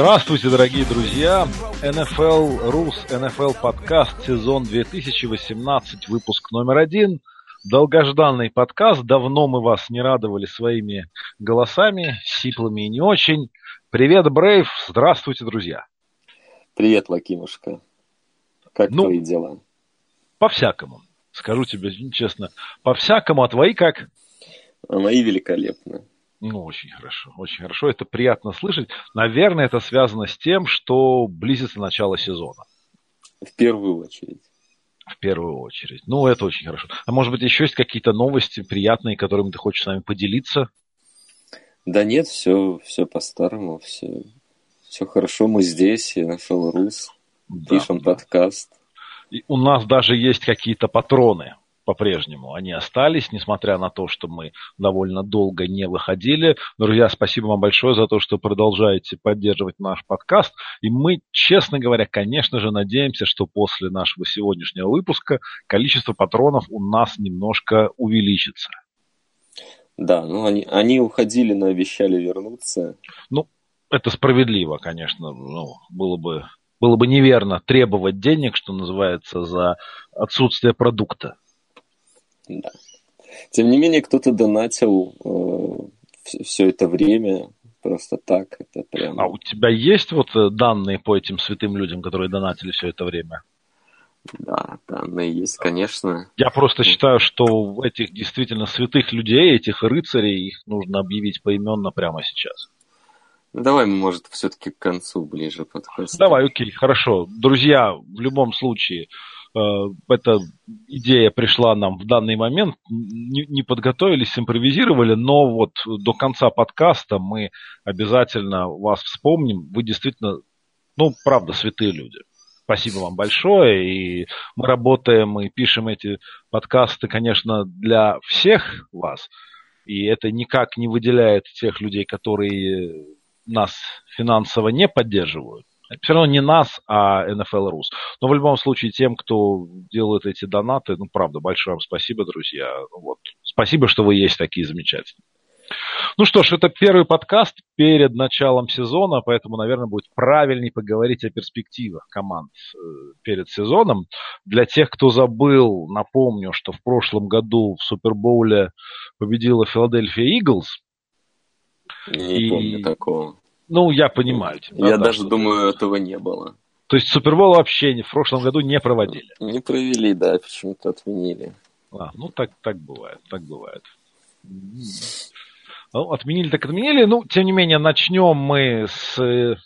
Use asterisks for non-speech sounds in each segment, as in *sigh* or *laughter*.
Здравствуйте, дорогие друзья! NFL Rus, NFL подкаст, сезон 2018, выпуск номер один. Долгожданный подкаст. Давно мы вас не радовали своими голосами, сиплыми и не очень. Привет, Брейв! Здравствуйте, друзья! Привет, Лакимушка. Как Ну, твои дела? По-всякому. Скажу тебе честно, по-всякому, а твои как? А мои великолепны. Ну, очень хорошо, очень хорошо. Это приятно слышать. Наверное, это связано с тем, что близится начало сезона. В первую очередь. В первую очередь. Ну, это очень хорошо. А может быть, еще есть какие-то новости приятные, которыми ты хочешь с нами поделиться? Да нет, все, все по-старому, все, все хорошо. Мы здесь, NFL Рус, Да, пишем да. подкаст. И у нас даже есть какие-то патроны по-прежнему. Они остались, несмотря на то, что мы довольно долго не выходили. Друзья, спасибо вам большое за то, что продолжаете поддерживать наш подкаст. И мы, честно говоря, конечно же, надеемся, что после нашего сегодняшнего выпуска количество патронов у нас немножко увеличится. Да, ну они, они уходили, но обещали вернуться. это справедливо, конечно. Ну, было бы, было бы неверно требовать денег, что называется, за отсутствие продукта. Да. Тем не менее, кто-то донатил все это время просто так. Это прям... А у тебя есть вот э, данные по этим святым людям, которые донатили все это время? Да, данные есть, конечно. Я просто считаю, что этих действительно святых людей, этих рыцарей, их нужно объявить поименно прямо сейчас. Ну, давай, может, все-таки к концу ближе подкаста. Давай, окей, хорошо. Друзья, в любом случае, э, эта идея пришла нам в данный момент. Не, не подготовились, импровизировали, но вот до конца подкаста мы обязательно вас вспомним. Вы действительно, ну, правда, святые люди. Спасибо вам большое. И мы работаем и пишем эти подкасты, конечно, для всех вас. И это никак не выделяет тех людей, которые нас финансово не поддерживают. Все равно не нас, а NFL Rus. Но в любом случае тем, кто делает эти донаты, ну, правда, большое вам спасибо, друзья. Ну, Вот. Спасибо, что вы есть такие замечательные. Ну что ж, это первый подкаст перед началом сезона, поэтому, наверное, будет правильнее поговорить о перспективах команд э, перед сезоном. Для тех, кто забыл, напомню, что в прошлом году в Супербоуле победила Филадельфия Иглс. Не И- помню такого. Ну, я понимаю. тебя, Я да, даже думаю, этого не было. То есть Супербол вообще не- в прошлом году не проводили. Не провели, да, почему-то отменили. А, ну, так, так бывает, так бывает. Ну, отменили так отменили. Ну, тем не менее, начнем мы с э,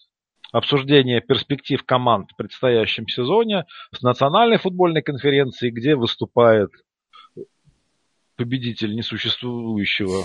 обсуждения перспектив команд в предстоящем сезоне, с национальной футбольной конференции, где выступает победитель несуществующего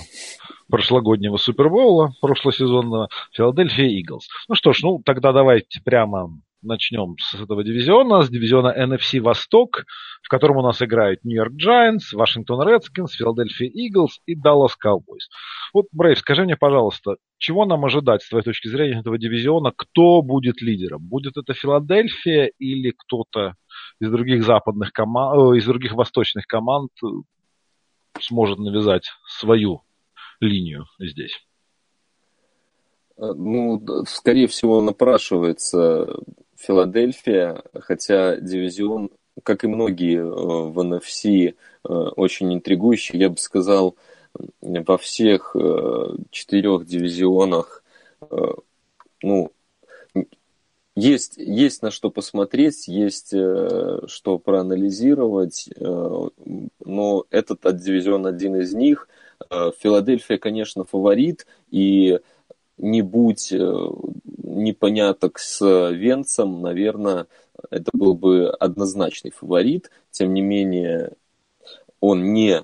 прошлогоднего Супербоула, прошлосезонного, Филадельфия Иглс. Ну что ж, ну тогда давайте прямо начнем с этого дивизиона, с дивизиона NFC Восток, в котором у нас играют Нью-Йорк Giants, Вашингтон Редскинс, Филадельфия Иглс и Даллас Cowboys. Вот, Брейв, скажи мне, пожалуйста, чего нам ожидать с твоей точки зрения этого дивизиона? Кто будет лидером? Будет это Филадельфия или кто-то из других западных команд, из других восточных команд э, сможет навязать свою линию здесь? Э, Ну, скорее всего, напрашивается Филадельфия, хотя дивизион, как и многие э, в NFC, э, очень интригующий. Я бы сказал, во всех четырех дивизионах, ну, есть, есть на что посмотреть, есть э, что проанализировать, э, но этот от- дивизион один из них. Э, Филадельфия, конечно, фаворит, и не будь непоняток с Венцем, наверное, это был бы однозначный фаворит. Тем не менее, он не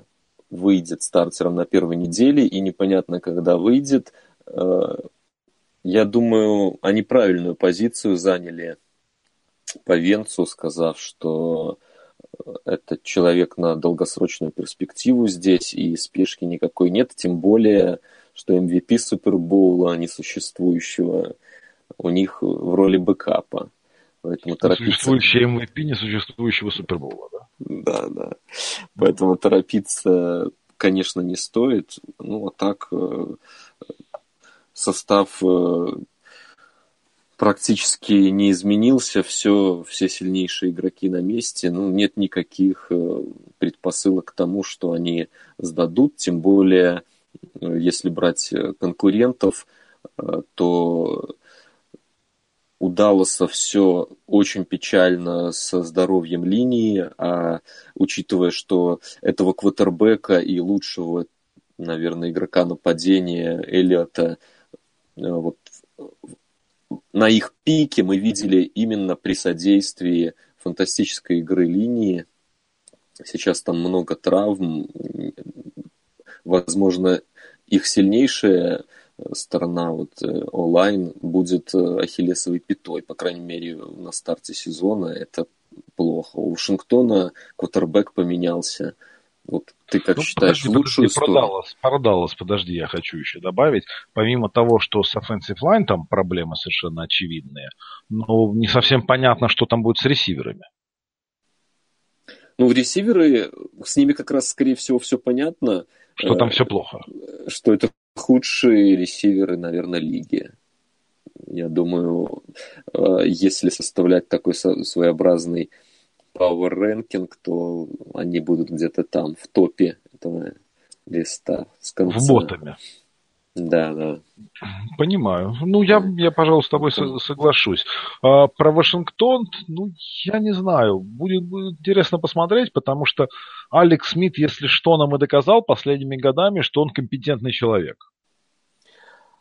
выйдет стартером на первой неделе, и непонятно, когда выйдет. Э, Я думаю, они правильную позицию заняли по Венцу, сказав, что это человек на долгосрочную перспективу здесь, и спешки никакой нет, тем более, что MVP Супербоула, несуществующего, у них в роли бэкапа. Поэтому торопиться... Существующий MVP несуществующего Супербоула, да? Да, да. Поэтому торопиться, конечно, не стоит. Ну, а так э, состав э, практически не изменился, все, все сильнейшие игроки на месте, ну, нет никаких э, предпосылок к тому, что они сдадут, тем более, если брать конкурентов, то у Далласа все очень печально со здоровьем линии, а учитывая, что этого квотербека и лучшего, наверное, игрока нападения Эллиота э, вот, на их пике мы видели именно при содействии фантастической игры линии. Сейчас там много травм. Возможно, их сильнейшая сторона вот э, онлайн будет э, ахиллесовой пятой, по крайней мере, на старте сезона. Это плохо. У Вашингтона квотербек поменялся. Вот ты как ну, считаешь подожди, лучшую подожди, сторону? Продалось, продалось, подожди, я хочу еще добавить. Помимо того, что с offensive line там проблемы совершенно очевидные, но не совсем понятно, что там будет с ресиверами. Ну, ресиверы, с ними как раз, скорее всего, все понятно. Что там э, все плохо. Что это худшие ресиверы, наверное, лиги. Я думаю, э, если составлять такой своеобразный power ranking, то они будут где-то там, в топе этого листа. С конца. В ботами. Да, да. Понимаю. Ну, я, я пожалуй, с тобой соглашусь. А, про Вашингтон, ну, я не знаю. Будет, будет интересно посмотреть, потому что Алекс Смит, если что, нам и доказал последними годами, что он компетентный человек.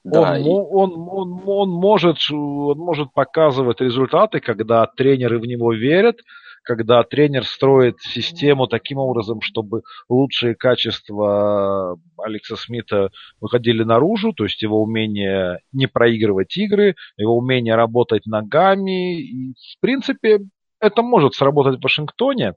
Да, он, и... он, он, он, может, он может показывать результаты, когда тренеры в него верят, когда тренер строит систему таким образом, чтобы лучшие качества Алекса Смита выходили наружу, то есть его умение не проигрывать игры, его умение работать ногами. И, в принципе, это может сработать в Вашингтоне,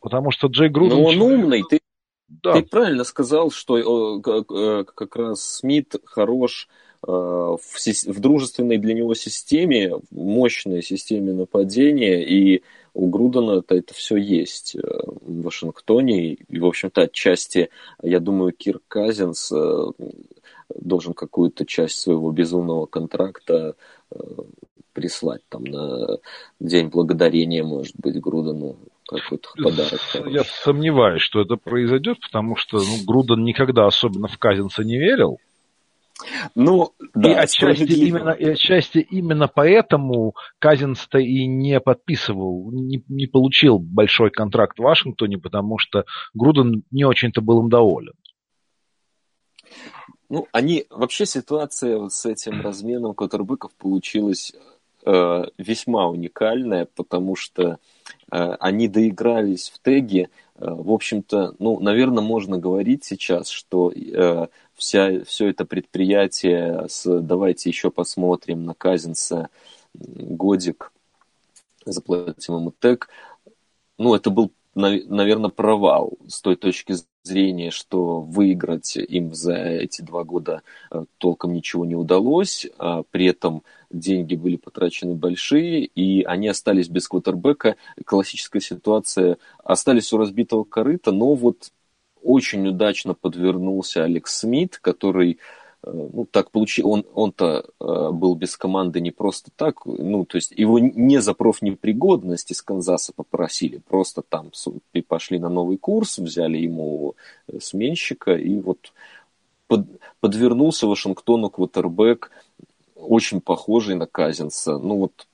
потому что Джей Груден... Но он умный, ты, да. ты правильно сказал, что э, как раз Смит хорош Э, в, в дружественной для него системе, мощной системе нападения, и у Грудена -то это все есть э, в Вашингтоне, и, в общем-то, отчасти, я думаю, Кир Казинс э, должен какую-то часть своего безумного контракта прислать там на День Благодарения, может быть, Грудену какой-то подарок. Я сомневаюсь, что это произойдет, потому что ну, Груден никогда особенно в Казинса не верил. Ну, да, и отчасти именно, и отчасти именно поэтому Казинс-то и не подписывал, не, не получил большой контракт в Вашингтоне, потому что Груден не очень-то был им доволен. Ну, они, вообще ситуация вот с этим разменом Коттербыков получилась э, весьма уникальная, потому что э, они доигрались в теге, э, в общем-то, ну, наверное, можно говорить сейчас, что э, вся, все это предприятие с «давайте еще посмотрим» на Казинса годик, заплатим ему тег, ну, это был, наверное, провал с той точки зрения, что выиграть им за эти два года э, толком ничего не удалось, а при этом деньги были потрачены большие, и они остались без квотербека. Классическая ситуация, остались у разбитого корыта, но вот очень удачно подвернулся Алекс Смит, который ну, так получил, он, он-то э, был без команды не просто так, ну, то есть его не за профнепригодность из Канзаса попросили, просто там пошли на новый курс, взяли ему э, сменщика, и вот под, подвернулся Вашингтону квотербек, очень похожий на Казинса, ну вот,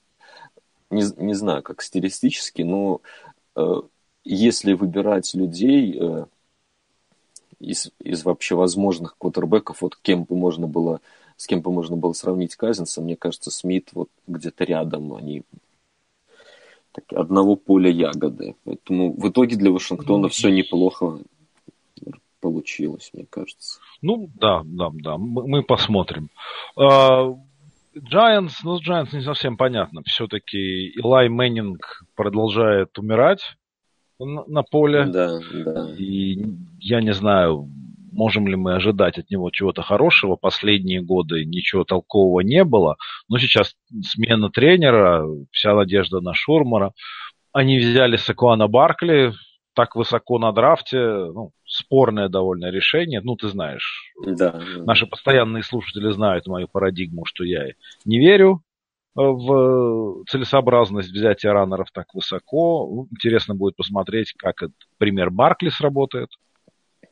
не, не знаю, как стилистически, но э, если выбирать людей, э, из, из вообще возможных квотербеков, вот кем бы можно было, с кем бы можно было сравнить Казинса, мне кажется, Смит вот где-то рядом, они так, одного поля ягоды. Поэтому в итоге для Вашингтона ну, все неплохо получилось, мне кажется. Ну, да, да, да, мы посмотрим. А, Giants, ну, с Giants не совсем понятно. Все-таки Илай Мэннинг продолжает умирать на, на поле. Да, да. И я не знаю, можем ли мы ожидать от него чего-то хорошего. Последние годы ничего толкового не было. Но сейчас смена тренера, вся надежда на Шурмара. Они взяли Сакуана Баркли, так высоко на драфте, ну, спорное довольно решение. Ну, ты знаешь, да, наши постоянные слушатели знают мою парадигму, что я не верю в целесообразность взятия раннеров так высоко. Ну, интересно будет посмотреть, как этот пример Баркли сработает.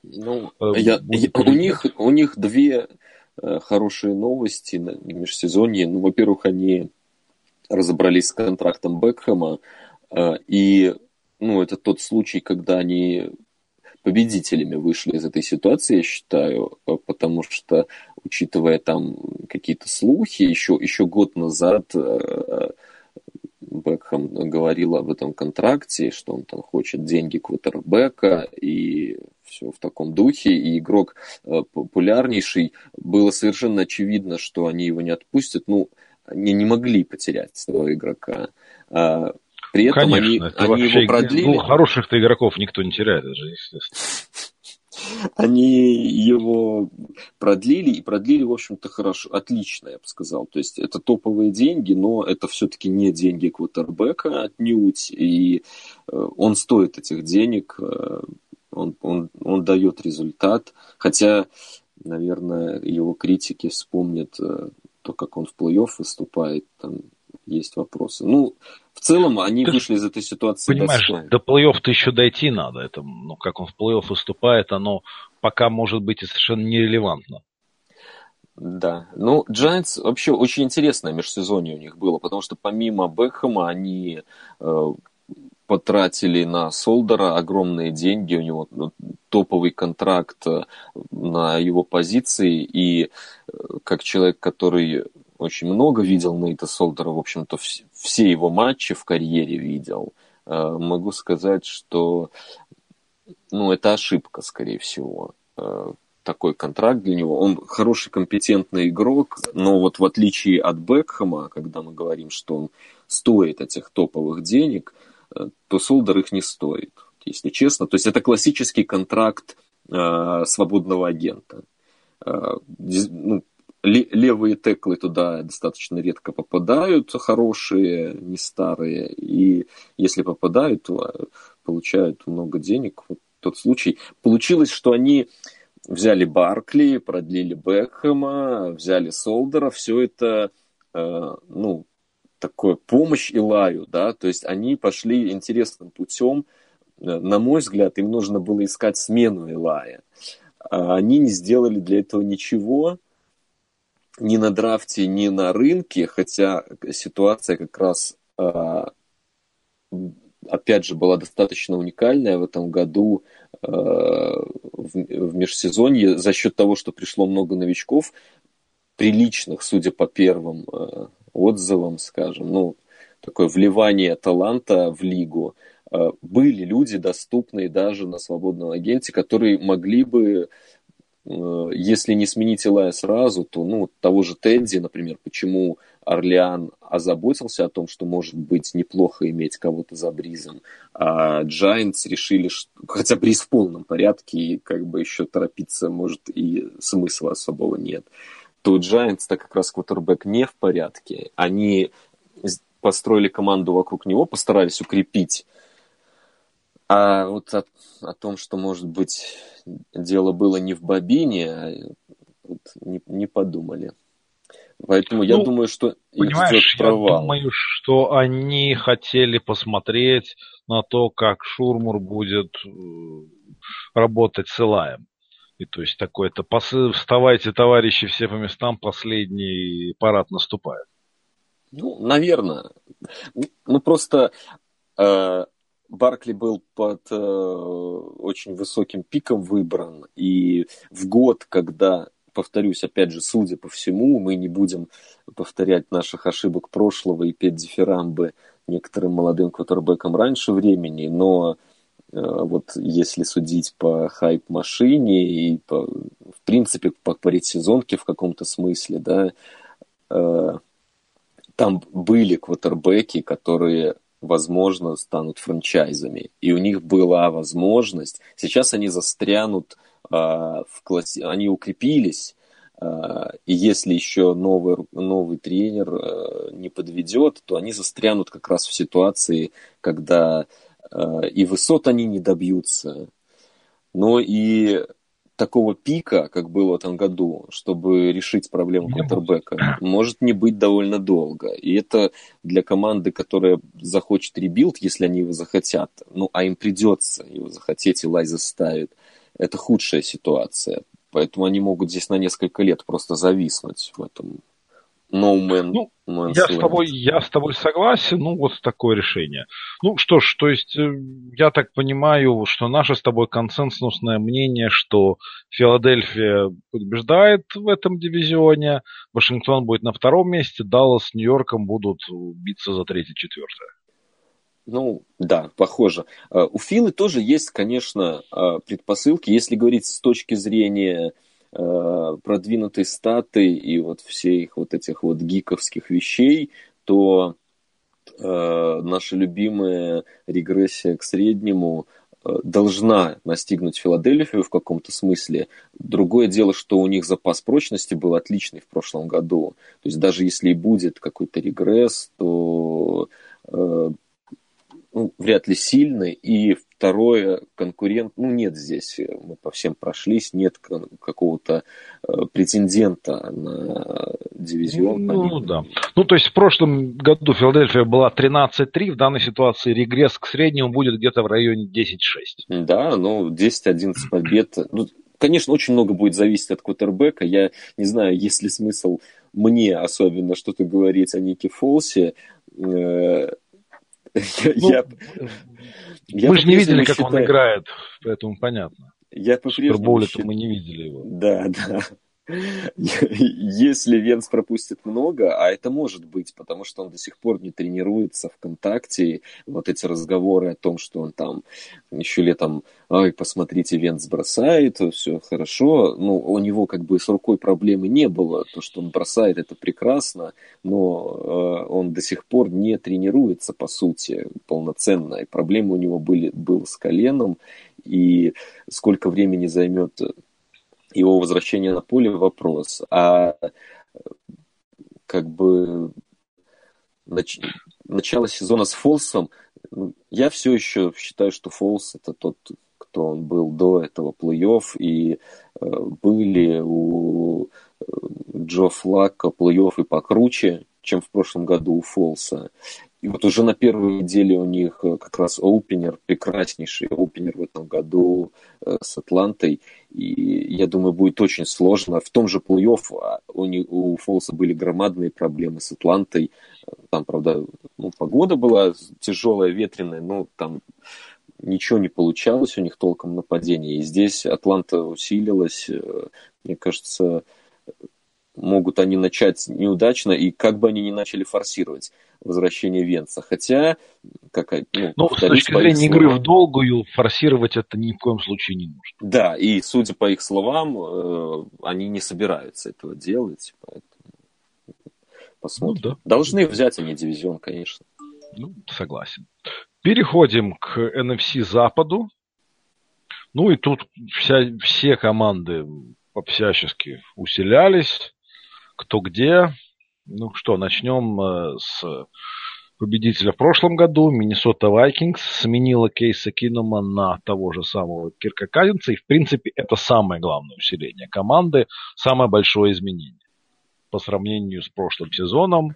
Ну, э, я, я, у, них, у них две э, хорошие новости на межсезонье. Ну, во-первых, они разобрались с контрактом Бекхэма, э, и ну, это тот случай, когда они победителями вышли из этой ситуации, я считаю, э, потому что, учитывая там какие-то слухи, еще, еще год назад э, Бекхэм говорил об этом контракте, что он там хочет деньги квотербека и все в таком духе, и игрок э, популярнейший, было совершенно очевидно, что они его не отпустят, ну, они не могли потерять своего игрока. При этом Конечно, они, они его продлили. Ну, хороших-то игроков никто не теряет, это же естественно. Они его продлили, и продлили, в общем-то, хорошо, отлично, я бы сказал. То есть это топовые деньги, но это все-таки не деньги квотербека отнюдь, и э, он стоит этих денег, э, он, он, он дает результат. Хотя, наверное, его критики вспомнят э, то, как он в плей-офф выступает, там есть вопросы. Ну, в целом они Ты вышли из этой ситуации. Понимаешь, достойно. до плей-оффа еще дойти надо. Это, ну, как он в плей-офф выступает, оно пока может быть и совершенно нерелевантно. Да. Ну, Giants вообще очень интересное межсезонье у них было, потому что помимо Бекхэма они э, потратили на Солдера огромные деньги, у него ну, топовый контракт э, на его позиции, и э, как человек, который очень много видел Нейта Солдера, в общем-то, все его матчи в карьере видел. Э, могу сказать, что ну, это ошибка, скорее всего. Э, такой контракт для него. Он хороший, компетентный игрок, но вот в отличие от Бекхэма, когда мы говорим, что он стоит этих топовых денег, э, то Солдер их не стоит, если честно. То есть это классический контракт свободного агента. Ну, левые теклы туда достаточно редко попадают, хорошие, не старые. И если попадают, то а, получают много денег. Вот тот случай. Получилось, что они взяли Баркли, продлили Бекхэма, взяли Солдера. Все это, э, ну, такое помощь Илаю, да, то есть они пошли интересным путем. Э, на мой взгляд, им нужно было искать смену Илая. А они не сделали для этого ничего ни на драфте, ни на рынке, хотя ситуация как раз, а, опять же, была достаточно уникальная в этом году а, в межсезонье за счет того, что пришло много новичков, приличных, судя по первым а, отзывам, скажем, ну, такое вливание таланта в лигу. Были люди, доступные даже на свободном агенте, которые могли бы если не сменить Илая сразу, то ну, того же Тедди, например, почему Орлеан озаботился о том, что может быть неплохо иметь кого-то за Бризом, а Giants решили, что хотя Бриз в полном порядке, и как бы еще торопиться, может, и смысла особого нет, то Giants, так как раз квотербек не в порядке, они построили команду вокруг него, постарались укрепить а вот о, о том, что, может быть, дело было не в бобине, а вот не, не подумали. Поэтому ну, я думаю, что понимаешь, я думаю, что они хотели посмотреть на то, как Шурмур будет э, работать с Илаем. И то есть такой-то вставайте, товарищи, все по местам, последний парад наступает. Ну, наверное. Ну, просто э, Баркли был под э, очень высоким пиком выбран, и в год, когда, повторюсь, опять же, судя по всему, мы не будем повторять наших ошибок прошлого и петь дифирамбы некоторым молодым квотербекам раньше времени, но э, вот если судить по хайп-машине и по, в принципе по предсезонке в каком-то смысле, да, э, там были квотербеки, которые возможно, станут франчайзами. И у них была возможность. Сейчас они застрянут э, в классе, они укрепились. Э, и если еще новый, новый тренер э, не подведет, то они застрянут как раз в ситуации, когда и высот они не добьются, но и такого пика, как было в этом году, чтобы решить проблему квотербека, может не быть довольно долго. И это для команды, которая захочет rebuild, если они его захотят, ну, а им придется его захотеть, Илай заставит, это худшая ситуация. Поэтому они могут здесь на несколько лет просто зависнуть в этом No Man, ну, man's я, с тобой, я с тобой согласен, ну вот такое решение. Ну что ж, то есть э, я так понимаю, что наше с тобой консенсусное мнение, что Филадельфия побеждает в этом дивизионе, Вашингтон будет на втором месте, Даллас с Нью-Йорком будут биться за третье-четвертое. Ну, да, похоже. Э, у Филы тоже есть, конечно, э, предпосылки, если говорить с точки зрения Э, продвинутые статы и вот все их вот этих вот гиковских вещей, то э, наша любимая регрессия к среднему э, должна настигнуть Филадельфию в каком-то смысле. Другое дело, что у них запас прочности был отличный в прошлом году. То есть даже если и будет какой-то регресс, то э, ну, вряд ли сильный. И второе, конкурент, ну, нет здесь, мы по всем прошлись, нет какого-то э, претендента на дивизион. Ну, ну, да. Ну, то есть в прошлом году Филадельфия была 13-3, в данной ситуации регресс к среднему будет где-то в районе 10-6. Да, ну, 10-11 побед. Ну, конечно, очень много будет зависеть от квотербека. Я не знаю, есть ли смысл мне особенно что-то говорить о Нике Фолсе. Э, *laughs* я, ну, я, мы же не видели, как считаю... он играет, поэтому понятно. Я по-прежнему... счит... мы не видели его. Да, да. Если Венс пропустит много, а это может быть, потому что он до сих пор не тренируется в контакте, вот эти разговоры о том, что он там еще летом, ай, посмотрите, Венс бросает, все хорошо, ну, у него как бы с рукой проблемы не было, то, что он бросает, это прекрасно, но э, он до сих пор не тренируется, по сути, полноценно, и проблемы у него были, был с коленом, и сколько времени займет его возвращение на поле вопрос. А как бы нач... начало сезона с Фолсом, я все еще считаю, что Фолс это тот, кто он был до этого плей-офф, и э, были у э, Джо Флака плей-офф и покруче, чем в прошлом году у Фолса. И вот уже на первой неделе у них э, как раз опенер, прекраснейший опенер в этом году э, с Атлантой. И я думаю, будет очень сложно. В том же плей-офф а, у, у Фолса были громадные проблемы с Атлантой. Там, правда, ну, погода была тяжелая, ветреная, но там ничего не получалось у них толком нападения. И здесь Атланта усилилась. Э, мне кажется, могут они начать неудачно, и как бы они ни начали форсировать возвращение Венца. Хотя, как, ну, ну с точки зрения игры в долгую, форсировать это ни в коем случае не нужно. Да, и судя по их словам, э, они не собираются этого делать, поэтому посмотрим. Ну, да. Должны взять они дивизион, конечно. Ну, согласен. Переходим к NFC Западу. Ну и тут вся, все команды всячески усилялись кто где. Ну что, начнем э, с победителя в прошлом году. Миннесота Вайкингс сменила Кейса Кинома на того же самого Кирка Казинца. И, в принципе, это самое главное усиление команды, самое большое изменение по сравнению с прошлым сезоном.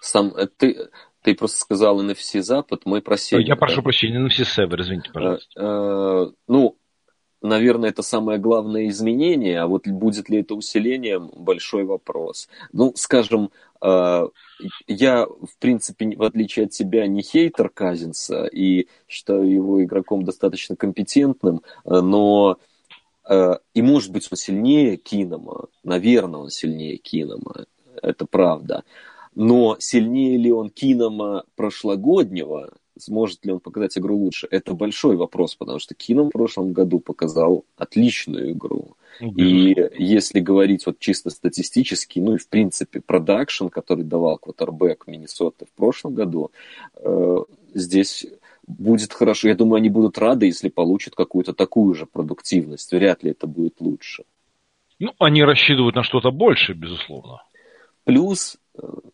Сам, э, ты, ты просто сказал NFC Запад, мы про Север. Я да? прошу прощения, NFC Север, извините, пожалуйста. А, а, ну, наверное, это самое главное изменение, а вот будет ли это усилением, большой вопрос. Ну, скажем, э, я, в принципе, в отличие от тебя, не хейтер Казинса и считаю его игроком достаточно компетентным, э, но э, и может быть он сильнее Кинома, наверное, он сильнее Кинома, это правда. Но сильнее ли он Кинома прошлогоднего, сможет ли он показать игру лучше, это большой вопрос, потому что Кином в прошлом году показал отличную игру. И если говорить вот чисто статистически, ну и в принципе продакшн, который давал квотербек Миннесоты в прошлом году, э, здесь будет хорошо. Я думаю, они будут рады, если получат какую-то такую же продуктивность. Вряд ли это будет лучше. Ну, они рассчитывают на что-то больше, безусловно. Плюс,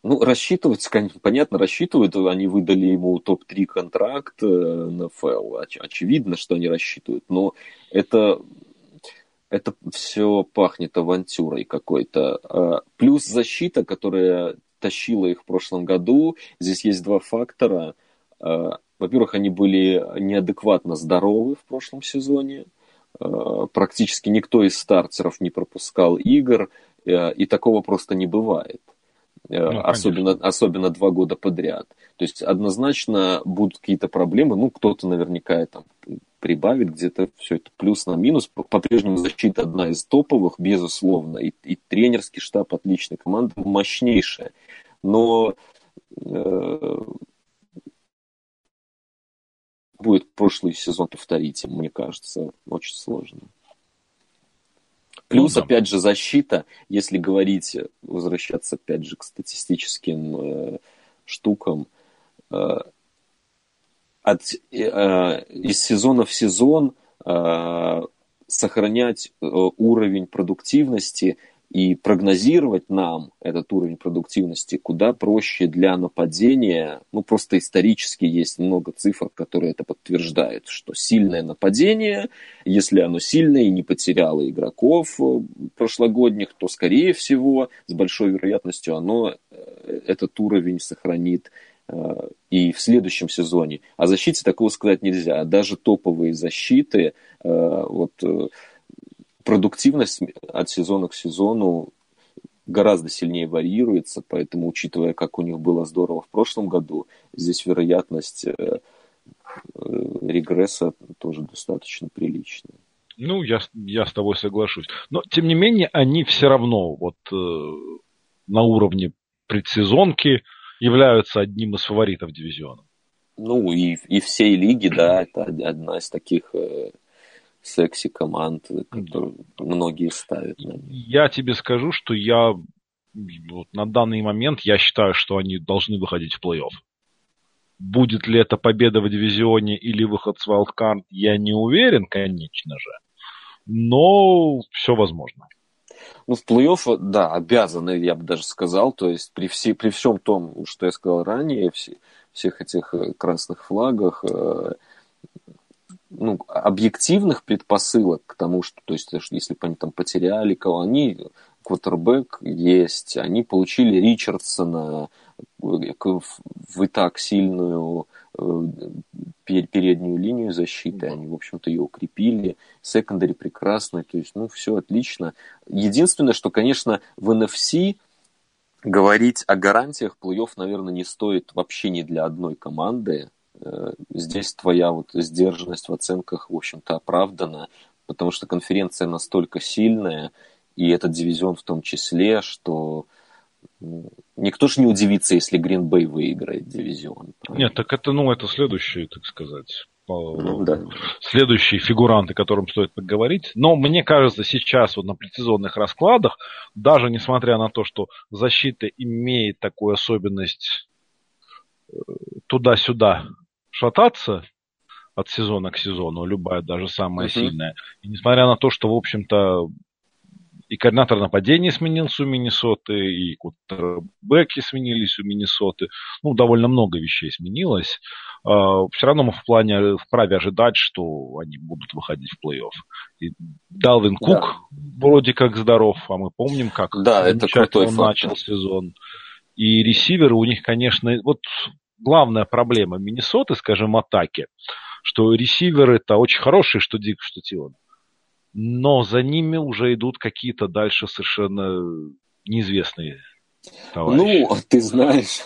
ну, рассчитывать, понятно, рассчитывают, они выдали ему топ-3 контракт э, на ФЛ. Очевидно, что они рассчитывают, но это, это все пахнет авантюрой какой-то. А плюс защита, которая тащила их в прошлом году. Здесь есть два фактора. А, во-первых, они были неадекватно здоровы в прошлом сезоне. А, практически никто из стартеров не пропускал игр, э, и такого просто не бывает. Э, ну, особенно, особенно два года подряд. То есть однозначно будут какие-то проблемы. Ну, кто-то наверняка там прибавит где-то все это плюс на минус. По-прежнему защита одна из топовых, безусловно. И, и тренерский штаб отличный, команда мощнейшая. Но э, будет прошлый сезон повторить, мне кажется, очень сложно. Плюс, ну, да. опять же, защита, если говорить, возвращаться, опять же, к статистическим э, штукам, э, от, э, из сезона в сезон э, сохранять э, уровень продуктивности и прогнозировать нам этот уровень продуктивности куда проще для нападения. Ну, просто исторически есть много цифр, которые это подтверждают, что сильное нападение, если оно сильное и не потеряло игроков э, прошлогодних, то, скорее всего, с большой вероятностью оно э, этот уровень сохранит э, и в следующем сезоне. О защите такого сказать нельзя. Даже топовые защиты, вот продуктивность от сезона к сезону гораздо сильнее варьируется, поэтому, учитывая, как у них было здорово в прошлом году, здесь вероятность э, э, регресса тоже достаточно приличная. Ну, я, я с тобой соглашусь. Но, тем не менее, они все равно вот э, на уровне предсезонки являются одним из фаворитов дивизиона. Ну, и, и всей лиги, да, это одна из таких э, секси команд, которые многие ставят. Я тебе скажу, что я вот на данный момент я считаю, что они должны выходить в плей-офф. Будет ли это победа в дивизионе или выход с wildcard, я не уверен, конечно же. Но все возможно. Ну, в плей-офф, да, обязаны, я бы даже сказал. То есть при, все, при всем том, что я сказал ранее, все, всех этих э, красных флагах, э, ну, объективных предпосылок к тому, что, то есть, если бы они там потеряли кого, они, квотербек есть, они получили Ричардсона в и так сильную э, переднюю линию защиты, они, в общем-то, ее укрепили, секондари прекрасно, то есть, ну, все отлично. Единственное, что, конечно, в NFC говорить о гарантиях плей-офф, наверное, не стоит вообще ни для одной команды, Э, здесь твоя вот сдержанность в оценках, в общем-то, оправдана, потому что конференция настолько сильная, и этот дивизион в том числе, что никто же не удивится, если Гринбей выиграет дивизион. Правильно? Нет, так это, ну, это следующие, так сказать, ну, да. следующие фигуранты, которым стоит поговорить. Но мне кажется, сейчас вот на предсезонных раскладах, даже несмотря на то, что защита имеет такую особенность э, туда-сюда шататься от сезона к сезону, любая, даже самая uh-huh. сильная. И несмотря на то, что, в общем-то, и координатор нападения сменился у Миннесоты, и кутербеки сменились у Миннесоты. Ну, довольно много вещей сменилось. Uh, все равно мы в плане вправе ожидать, что они будут выходить в плей-офф. И Далвин да. Кук вроде как здоров, а мы помним, как да, это крутой он начал сезон. И ресиверы у них, конечно, вот главная проблема Миннесоты, скажем, атаки, что ресиверы-то очень хорошие, что Дик, что Тилан. Но за ними уже идут какие-то дальше совершенно неизвестные товарищи. Ну, ты знаешь,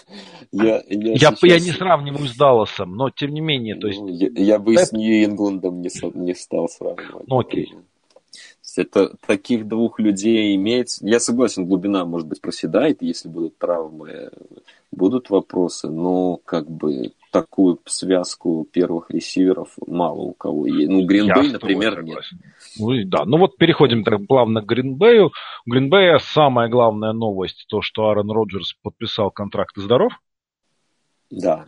я... Я, я, сейчас... я не сравниваю с Далласом, но тем не менее, то есть... Ну, я, я бы это... с Нью-Ингландом не, не стал сравнивать. Ну, окей. Это таких двух людей иметь... Я согласен, глубина, может быть, проседает, если будут травмы, будут вопросы, но как бы такую связку первых ресиверов мало у кого есть. Ну, Гринбей, например, нет. Ну, да, ну вот переходим так плавно к Гринбею. У Гринбея самая главная новость, то, что Аарон Роджерс подписал контракт и здоров. Да.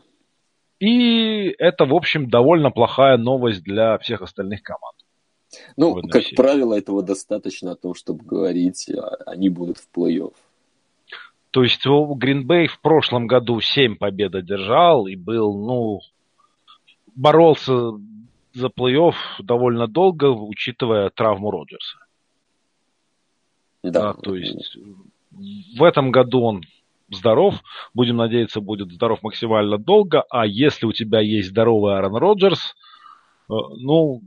И это, в общем, довольно плохая новость для всех остальных команд. Ну, как правило, этого достаточно о том, чтобы говорить, а, они будут в плей-офф. То есть Гринбей в прошлом году 7 побед одержал и был, ну, боролся за плей-офф довольно долго, учитывая травму Роджерса. Да. А, то есть в этом году он здоров, будем надеяться, будет здоров максимально долго, а если у тебя есть здоровый Аарон Роджерс, э, ну,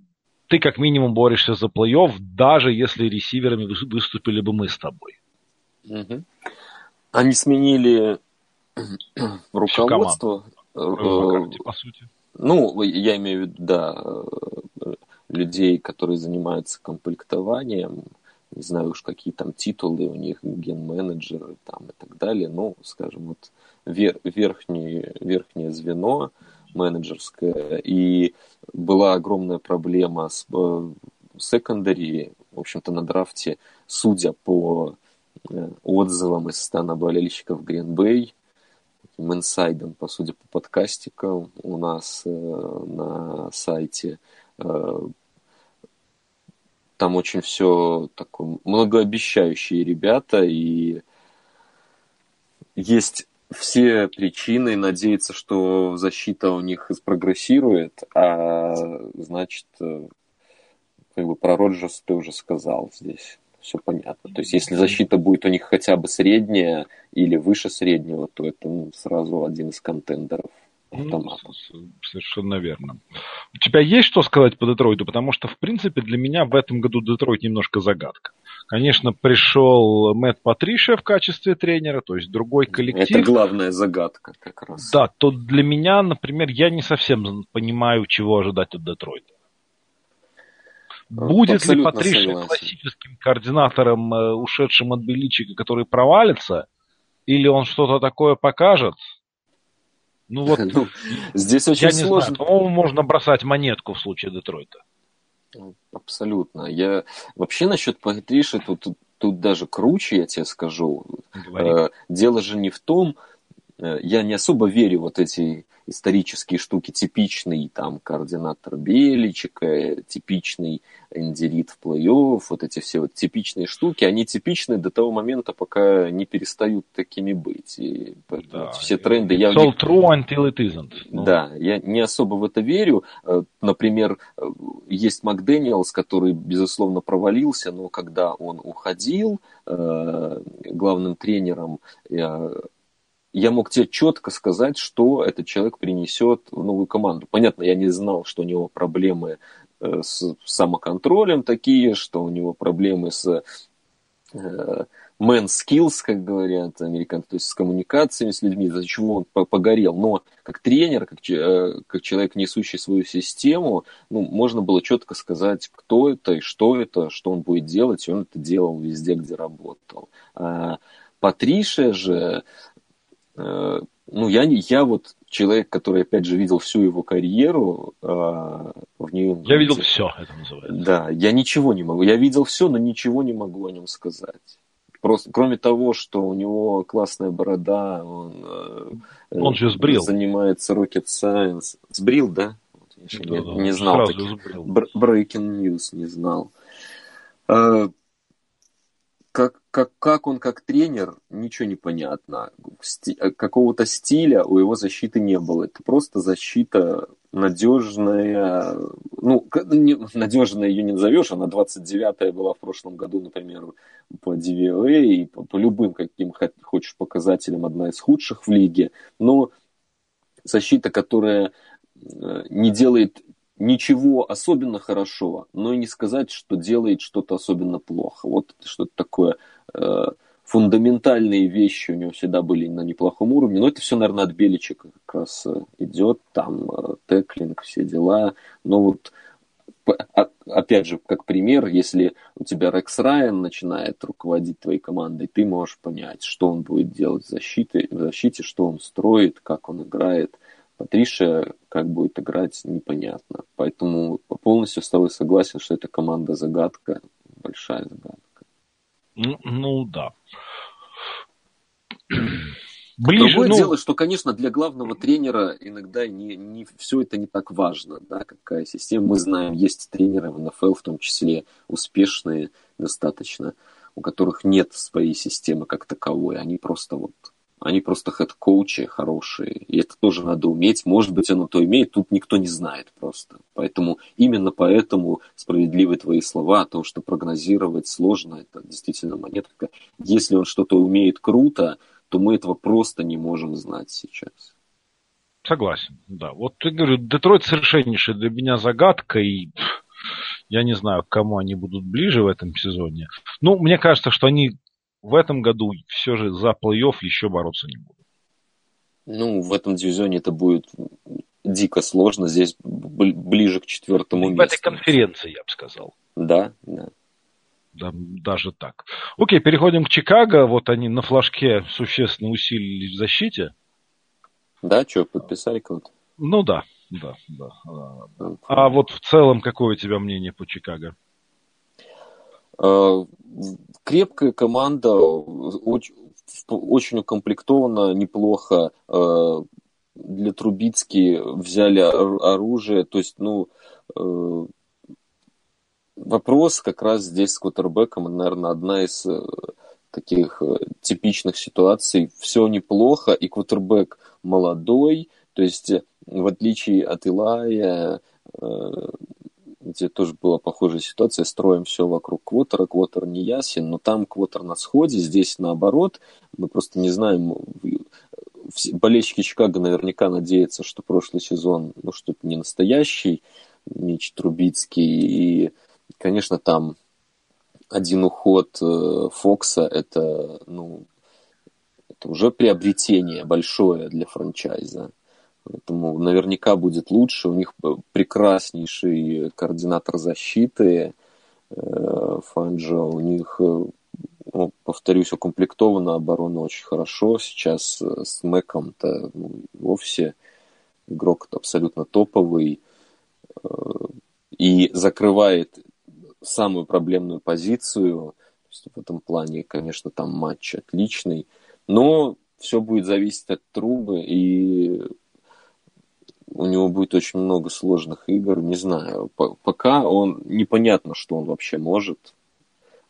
ты как минимум борешься за плей-офф, даже если ресиверами выступили бы мы с тобой. Угу. Они сменили *clears throat* руководство. Э, э, по сути. Ну, я имею в виду, да, людей, которые занимаются комплектованием, не знаю уж какие там титулы у них, ген-менеджеры там и так далее, ну, скажем, вот вер, верхнее, верхнее звено менеджерское, и была огромная проблема с секондари, в общем-то, на драфте, судя по э, отзывам из стана болельщиков Гринбей, таким инсайдом, по сути, по подкастикам у нас э, на сайте, э, там очень все такое многообещающие ребята, и есть все причины надеяться, что защита у них спрогрессирует, а значит, как бы про Роджерс ты уже сказал здесь. Все понятно. То есть, если защита будет у них хотя бы средняя или выше среднего, то это ну, сразу один из контендеров автоматом. Ну, совершенно верно. У тебя есть что сказать по Детройту? Потому что, в принципе, для меня в этом году Детройт немножко загадка. Конечно, пришел Мэтт Патриша в качестве тренера, то есть другой коллектив. Это главная загадка как раз. Да, то для меня, например, я не совсем понимаю, чего ожидать от Детройта. Будет Абсолютно ли Патриша согласен. классическим координатором, э, ушедшим от Беличика, который провалится, или он что-то такое покажет, ну вот, *laughs* ну, здесь очень я сложно. Не знаю, по-моему, можно бросать монетку в случае Детройта. Абсолютно. Я вообще насчет Патриши тут, тут, тут даже круче, я тебе скажу. Говори. Э, дело же не в том, э, я не особо верю вот эти исторические штуки, типичный там координатор Беличика, типичный Эндерит в плей-офф, вот эти все вот типичные штуки, они типичны до того момента, пока не перестают такими быть. И да, все тренды... Я all true until it isn't. Ну. Да, я не особо в это верю. Э, например, э, есть Макдэниелс, который, безусловно, провалился, но когда он уходил э, главным тренером, я мог тебе четко сказать, что этот человек принесет в новую команду. Понятно, я не знал, что у него проблемы э, с самоконтролем такие, что у него проблемы с э, man skills, как говорят американцы, то есть с коммуникациями с людьми, за чего он погорел. Но как тренер, как, э, как человек, несущий свою систему, ну, можно было четко сказать, кто это и что это, что он будет делать, и он это делал везде, где работал. А Патриша же, ну, я, я вот человек, который, опять же, видел всю его карьеру э, в нее. Я видел все, это называется. Да, я ничего не могу. Я видел все, но ничего не могу о нем сказать. Просто, кроме того, что у него классная борода, он, э, он же сбрил. занимается rocket science. Сбрил, да? да, не, да не знал. Breaking news не знал. Э, как, как, как он как тренер, ничего не понятно. Сти, какого-то стиля у его защиты не было. Это просто защита надежная. Ну, не, надежная ее не назовешь. Она 29-я была в прошлом году, например, по DVOA и по, по любым каким хочешь показателям одна из худших в лиге. Но защита, которая э, не делает ничего особенно хорошо, но и не сказать, что делает что-то особенно плохо. Вот что-то такое. Э, фундаментальные вещи у него всегда были на неплохом уровне, но это все, наверное, от Беличика как раз э, идет, там э, теклинг, все дела. Но вот а, опять же, как пример, если у тебя Рекс Райан начинает руководить твоей командой, ты можешь понять, что он будет делать в защите, в защите что он строит, как он играет. Патриша как будет играть, непонятно. Поэтому полностью с тобой согласен, что эта команда загадка, большая загадка. Ну, ну да. *clears throat* Ближе, Другое ну... дело, что, конечно, для главного тренера иногда не, не, все это не так важно, да, какая система. Мы знаем, есть тренеры в НФЛ, в том числе успешные достаточно, у которых нет своей системы как таковой. Они просто вот они просто хед-коучи хорошие, и это тоже надо уметь. Может быть, оно то имеет, тут никто не знает просто. Поэтому именно поэтому справедливы твои слова о том, что прогнозировать сложно, это действительно монетка. Если он что-то умеет круто, то мы этого просто не можем знать сейчас. Согласен, да. Вот я говорю, Детройт совершеннейшая для меня загадка, и я не знаю, к кому они будут ближе в этом сезоне. Ну, мне кажется, что они в этом году все же за плей-офф еще бороться не будут. Ну, в этом дивизионе это будет дико сложно. Здесь ближе к четвертому в месту. В этой конференции, я бы сказал. Да, да. да. Даже так. Окей, переходим к Чикаго. Вот они на флажке существенно усилились в защите. Да, что, подписали кого-то? Ну да, да, да. А, а вот в целом какое у тебя мнение по Чикаго? Крепкая команда, очень, очень укомплектована неплохо. А, для Трубицки взяли оружие, то есть, ну, а, вопрос как раз здесь с квотербеком, наверное, одна из э, таких э, типичных ситуаций. Все неплохо, и квотербек молодой, то есть в отличие от Илая, э, где тоже была похожая ситуация, строим все вокруг квотера, квотер не ясен, но там квотер на сходе, здесь наоборот, мы просто не знаем, болельщики Чикаго наверняка надеются, что прошлый сезон, ну, что-то не настоящий, Мич Трубицкий, и, конечно, там один уход э, Фокса, это, ну, это уже приобретение большое для франчайза. Поэтому наверняка будет лучше. У них прекраснейший координатор защиты э, Фанджо. У них, э, ну, повторюсь, укомплектована оборона очень хорошо. Сейчас э, с Мэком-то ну, вовсе игрок абсолютно топовый и закрывает самую проблемную позицию. В этом плане, конечно, там матч отличный. Но все будет зависеть от трубы, и у него будет очень много сложных игр, не знаю. Пока он непонятно, что он вообще может.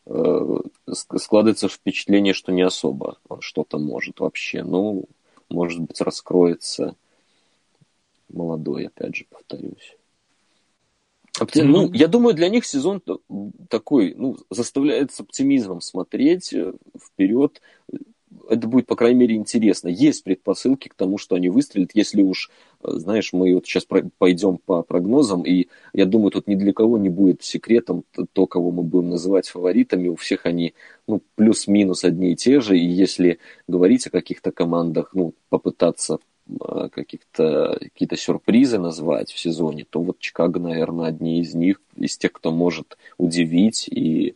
Э, складывается впечатление, что не особо он что-то может вообще. Ну, может быть, раскроется молодой, опять же, повторюсь. Ну, я думаю, для них сезон такой, ну, заставляет с оптимизмом смотреть э, вперед это будет, по крайней мере, интересно. Есть предпосылки к тому, что они выстрелят, если уж, э, знаешь, мы вот сейчас пойдем по прогнозам, и я думаю, тут ни для кого не будет секретом то, кого мы будем называть фаворитами. У всех они, ну, плюс-минус одни и те же, и если говорить о каких-то командах, ну, попытаться э, каких-то какие-то сюрпризы назвать в сезоне, то вот Чикаго, наверное, одни из них, из тех, кто может удивить и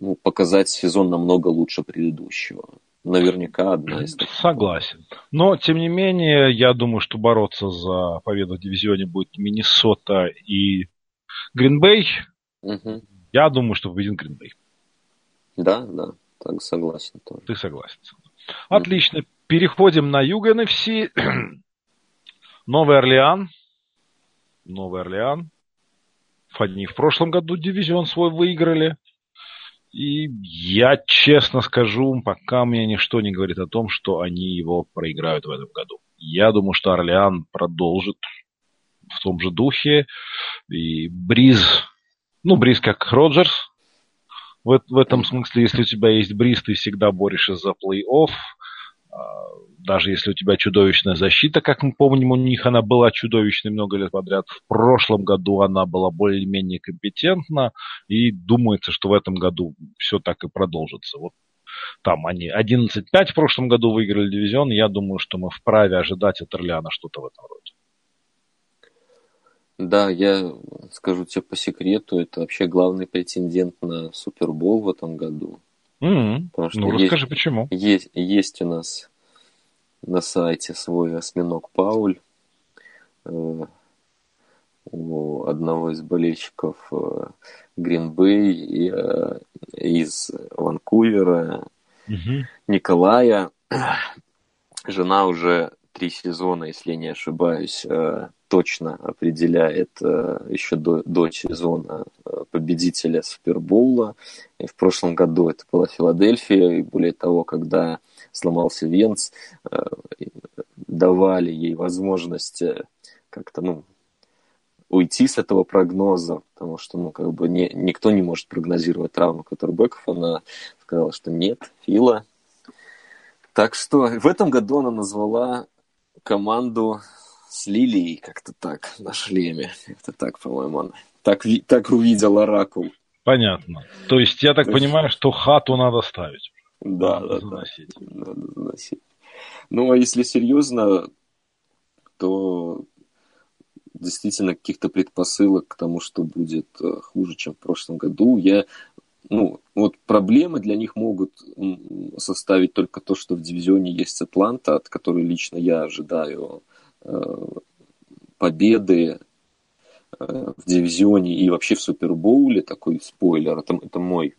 ну, показать сезон намного лучше предыдущего наверняка одна из таких. Согласен. Но, тем не менее, я думаю, что бороться за победу в дивизионе будет Миннесота и Гринбей. Угу. Я думаю, что победит Гринбей. Да, да, так согласен тоже. Ты согласен. Отлично. Угу. Переходим на юг НФС. *clears throat* Новый Орлеан. Новый Орлеан. Они в прошлом году дивизион свой выиграли. И я честно скажу, пока мне ничто не говорит о том, что они его проиграют в этом году. Я думаю, что Орлеан продолжит в том же духе. И Бриз, ну, Бриз как Роджерс. В, в этом смысле, если у тебя есть Бриз, ты всегда борешься за плей-офф. А, даже если у тебя чудовищная защита, как мы помним, у них она была чудовищной много лет подряд. В прошлом году она была более-менее компетентна, и думается, что в этом году все так и продолжится. Вот там они 11-5 в прошлом году выиграли дивизион, я думаю, что мы вправе ожидать от Орлеана что-то в этом роде. Да, я скажу тебе по секрету, это вообще главный претендент на Супербол в этом году. Mm-hmm. Потому что ну, есть, почему. Есть, есть у нас на сайте свой осьминог Пауль. у одного из болельщиков Гринбей из Ванкувера, угу. Николая. *clears throat* Жена уже три сезона, если не ошибаюсь, точно определяет еще до, до сезона победителя Супербоула. И в прошлом году это была Филадельфия, и более того, когда сломался Венц, давали ей возможность как-то, ну, уйти с этого прогноза, потому что, ну, как бы не, никто не может прогнозировать травму Катербеков. Она сказала, что нет, Фила. Так что в этом году она назвала команду с Лилией, как-то так, на шлеме. Это так, по-моему, она так, так увидел Оракул. Понятно. То есть я так понимаю, что хату надо ставить. Да, надо да, заносить. да. Надо заносить. Ну, а если серьезно, то действительно каких-то предпосылок к тому, что будет э, хуже, чем в прошлом году. Я, ну, вот проблемы для них могут составить только то, что в дивизионе есть Атланта, от которой лично я ожидаю победы э, в дивизионе и вообще в Супербоуле, такой спойлер, это, это мой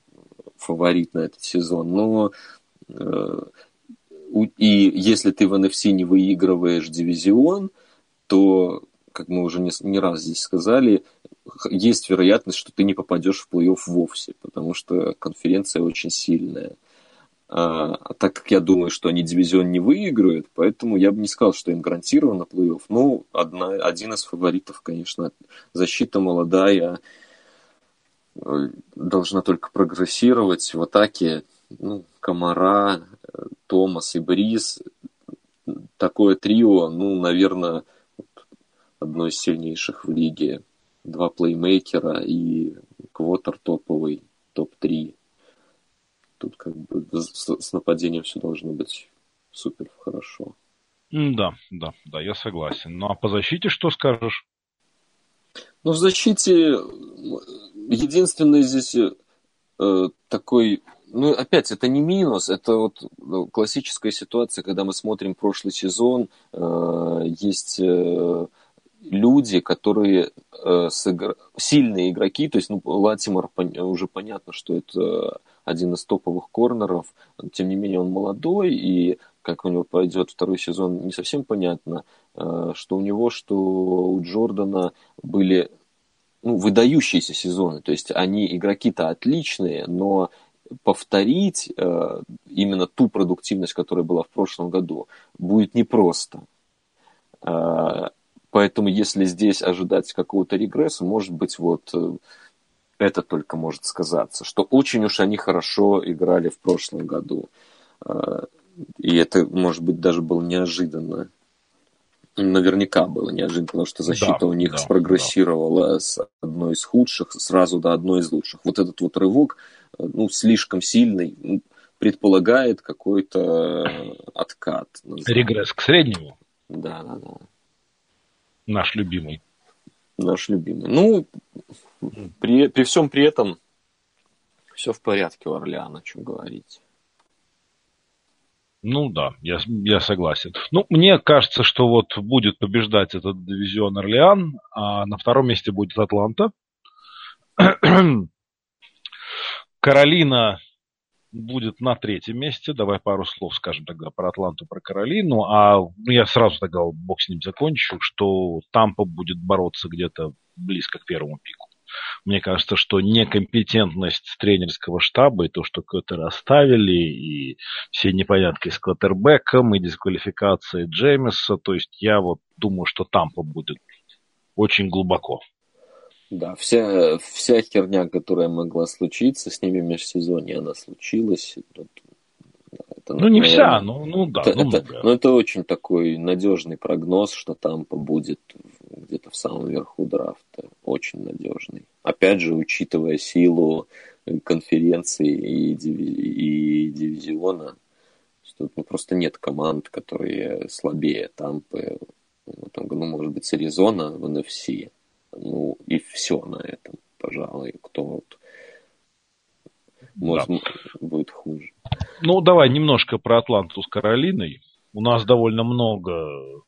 фаворит на этот сезон, но и если ты в NFC не выигрываешь дивизион, то как мы уже не, не раз здесь сказали, есть вероятность, что ты не попадешь в плей-офф вовсе, потому что конференция очень сильная. А, а так как я думаю, что они дивизион не выиграют, поэтому я бы не сказал, что им гарантировано плей-офф. Ну, одна, один из фаворитов, конечно, защита молодая, э, должна только прогрессировать в атаке. Ну, Комара, Томас и Бриз. Такое трио, ну, наверное, одно из сильнейших в лиге. Два плеймейкера и квотер топовый, топ-3. Тут как бы с, с нападением все должно быть супер хорошо. Да, да, да, я согласен. Ну а по защите что скажешь? Ну, в защите единственное здесь э, такой ну, опять, это не минус, это вот ну, классическая ситуация, когда мы смотрим прошлый сезон, э, есть э, люди, которые э, сыгр... сильные игроки, то есть ну, Латимор пон... уже понятно, что это один из топовых корнеров, тем не менее он молодой, и как у него пойдет второй сезон, не совсем понятно, э, что у него, что у Джордана были ну, выдающиеся сезоны, то есть они игроки-то отличные, но повторить э, именно ту продуктивность, которая была в прошлом году, будет непросто. Э, Поэтому если здесь ожидать какого-то регресса, может быть, вот э, это только может сказаться, что очень уж они хорошо играли в прошлом году. А, и это, может быть, даже было неожиданно. Наверняка было неожиданно, потому что защита да, у них да, спрогрессировала да. с одной из худших сразу до одной из лучших. Вот этот вот рывок, э, ну, слишком сильный, ну, предполагает какой-то откат. Регресс к среднему. Да, да, да. Наш любимый. Наш любимый. Ну, при, при всем при этом все в порядке у Орлеана, о чем говорить. Ну да, я, я согласен. Ну, мне кажется, что вот будет побеждать этот дивизион Орлеан, а на втором месте будет Атланта. *clears throat* Каролина будет на третьем месте. Давай пару слов скажем тогда про Атланту, про Каролину. А ну, я сразу тогда, бог с ним закончу, что Тампа будет бороться где-то близко к первому пику. Мне кажется, что некомпетентность тренерского штаба и то, что Коттера оставили, и все непонятки с Коттербеком, и дисквалификация Джеймиса, то есть я вот думаю, что Тампа будет очень глубоко. Да, вся, вся херня, которая могла случиться с ними в межсезонье, она случилась. Это, ну, не вся, ну, ну да. Это, ну, это, ну, это очень такой надежный прогноз, что там будет где-то в самом верху драфта. Очень надежный. Опять же, учитывая силу конференции и, диви- и дивизиона, что ну, просто нет команд, которые слабее Тампы. Ну, там, ну, может быть, с Аризона в NFC ну, и все на этом, пожалуй. Кто вот может, да. будет хуже. Ну, давай немножко про Атланту с Каролиной. У нас довольно много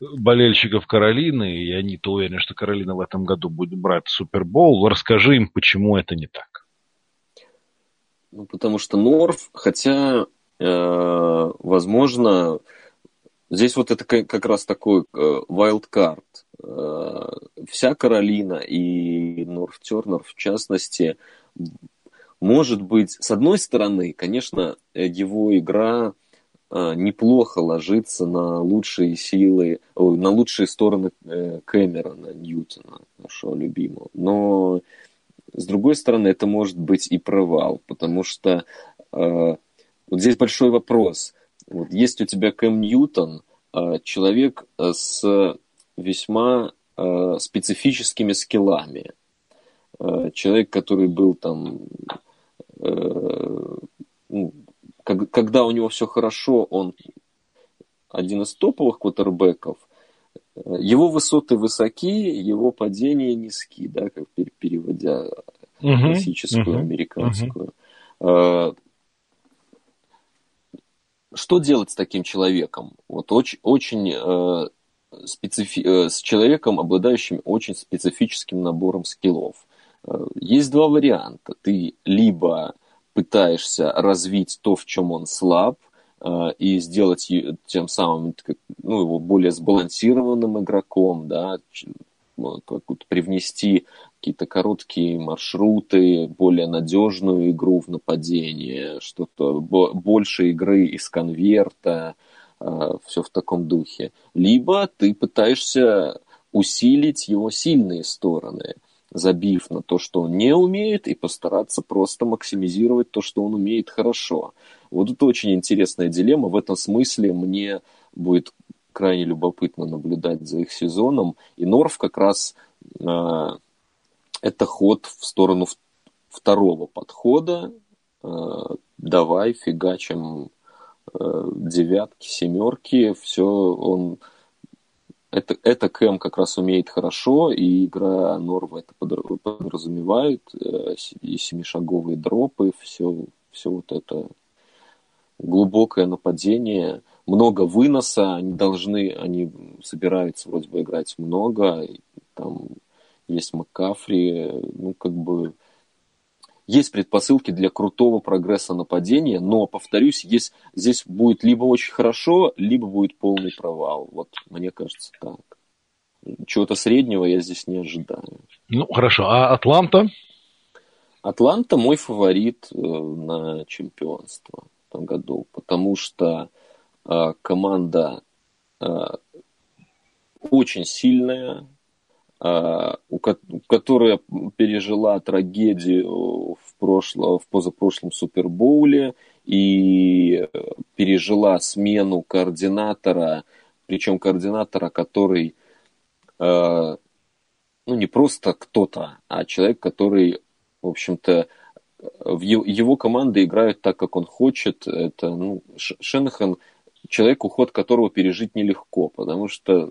болельщиков Каролины, и они-то уверены, что Каролина в этом году будет брать Супербол. Расскажи им, почему это не так. Ну, потому что Норф, хотя, э, возможно, здесь вот это как раз такой вайлдкарт. Э, вся Каролина и Норф Тернер, в частности, может быть, с одной стороны, конечно, его игра э, неплохо ложится на лучшие силы, на лучшие стороны э, Кэмерона Ньютона, нашего любимого. Но с другой стороны, это может быть и провал, потому что э, вот здесь большой вопрос. Вот есть у тебя Кэм Ньютон, э, человек с весьма э, специфическими скиллами. Э, человек, который был там, э, ну, как, когда у него все хорошо, он один из топовых квотербеков, его высоты высоки, его падения низки, да, как переводя uh-huh, классическую uh-huh, американскую. Uh-huh. Что делать с таким человеком? Вот очень, очень э, специфи... Э, с человеком, обладающим очень специфическим набором скиллов. Э, есть два варианта. Ты либо пытаешься развить то, в чем он слаб, Э, и сделать тем самым ну, его более сбалансированным игроком, да, как привнести какие-то короткие маршруты, более надежную игру в нападение, что-то больше игры из конверта, все в таком духе. Либо ты пытаешься усилить его сильные стороны, забив на то, что он не умеет, и постараться просто максимизировать то, что он умеет хорошо. Вот это очень интересная дилемма. В этом смысле мне будет крайне любопытно наблюдать за их сезоном. И Норф как раз э, это ход в сторону второго подхода. Э, давай фигачим э, девятки, семерки. Все, он это, это Кэм как раз умеет хорошо, и игра Норва это подразумевает, э, и семишаговые дропы, все, все вот это глубокое нападение, много выноса, они должны, они собираются вроде бы играть много, там есть Маккафри, ну как бы есть предпосылки для крутого прогресса нападения, но, повторюсь, есть, здесь будет либо очень хорошо, либо будет полный провал. Вот мне кажется так. Чего-то среднего я здесь не ожидаю. Ну, хорошо. А Атланта? Атланта мой фаворит э, на чемпионство этом году, потому что э, команда э, очень сильная, которая пережила трагедию в, прошлом, в позапрошлом Супербоуле и пережила смену координатора, причем координатора, который э, ну не просто кто-то, а человек, который, в общем-то, в его команды играют так, как он хочет. Это, ну, Шенахан человек, уход которого пережить нелегко, потому что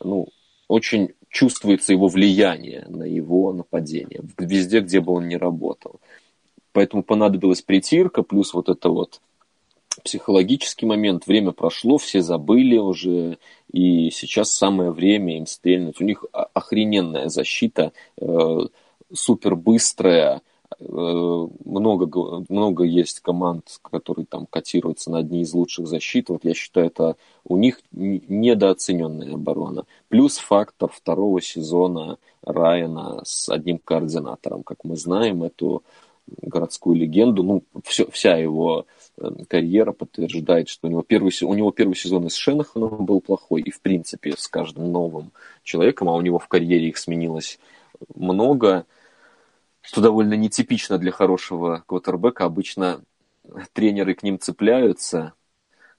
ну, очень чувствуется его влияние на его нападение, везде, где бы он ни работал. Поэтому понадобилась притирка, плюс вот это вот психологический момент. Время прошло, все забыли уже, и сейчас самое время им стрельнуть. У них охрененная защита, э, супер быстрая, много, много есть команд, которые там котируются на одни из лучших защит. Вот я считаю, это у них недооцененная оборона. Плюс фактор второго сезона Райана с одним координатором. Как мы знаем, эту городскую легенду, ну, все, вся его э, карьера подтверждает, что у него первый, у него первый сезон из Шенаханом был плохой, и в принципе с каждым новым человеком, а у него в карьере их сменилось много, что довольно нетипично для хорошего квотербека. Обычно тренеры к ним цепляются,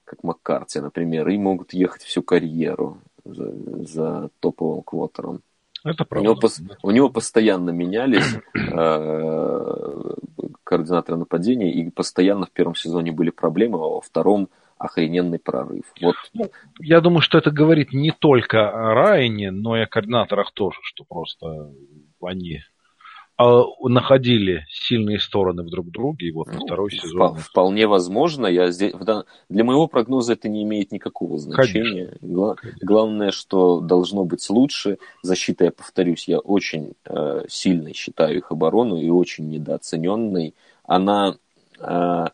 как Маккарти, например, и могут ехать всю карьеру за, за топовым квотером. Это правда. У него, да. у него постоянно менялись э, координаторы нападения, и постоянно в первом сезоне были проблемы, а во втором охрененный прорыв. Вот. Ну, я думаю, что это говорит не только о Райане, но и о координаторах тоже, что просто они находили сильные стороны в друг друге, и вот ну, на второй сезон. Вполне возможно. Я здесь, для моего прогноза это не имеет никакого значения. Гла, главное, что должно быть лучше. Защита, я повторюсь, я очень э, сильно считаю их оборону и очень недооцененной. Она э,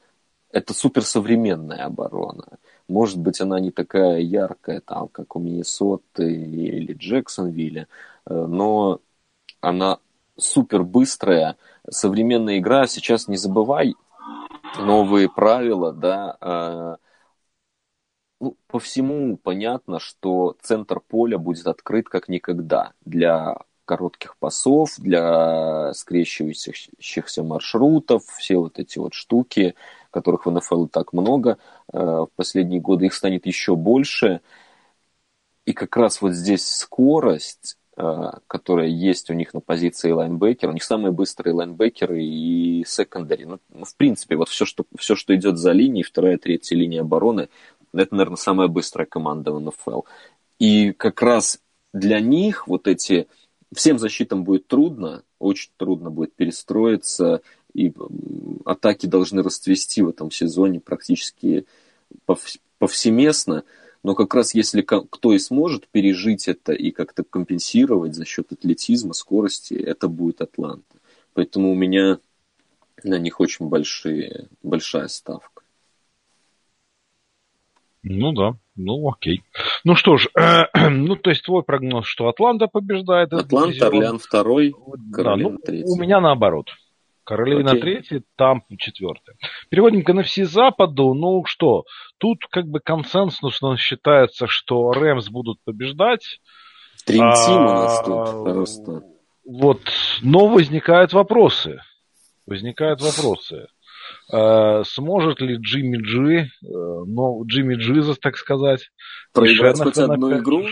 это суперсовременная оборона. Может быть, она не такая яркая, там, как у Миннесоты или Джексонвилля, э, но она супер быстрая, современная игра. Сейчас не забывай новые правила, да, э, ну, по всему понятно, что центр поля будет открыт как никогда для коротких пасов, для скрещивающихся маршрутов, все вот эти вот штуки, которых в НФЛ так много э, в последние годы, их станет еще больше. И как раз вот здесь скорость, которая есть у них на позиции лайнбекера, у них самые быстрые лайнбекеры и секондари. Ну, ну, в принципе, вот все что, все, что идет за линией, вторая, третья линия обороны, это, наверное, самая быстрая команда в НФЛ. И как раз для них вот эти... Всем защитам будет трудно, очень трудно будет перестроиться и атаки должны расцвести в этом сезоне практически повсеместно. Но как раз если кто и сможет пережить это и как-то компенсировать за счет атлетизма, скорости, это будет Атланта. Поэтому у меня на них очень большие, большая ставка. Ну да, ну окей. Ну что ж, *clears throat* ну то есть твой прогноз, что Атланта побеждает? Атланта, Орлеан второй, Каролина да, ну, третий. У меня наоборот. Каролина Окей. третья, там четвертая. Переходим к NFC Западу. Ну что, тут как бы консенсусно считается, что Рэмс будут побеждать. Трим а, у нас тут просто. Вот, но возникают вопросы. Возникают вопросы. Э, сможет ли Джимми Джи, э, ну, Джимми Джизас, так сказать, проиграть хоть одну игру?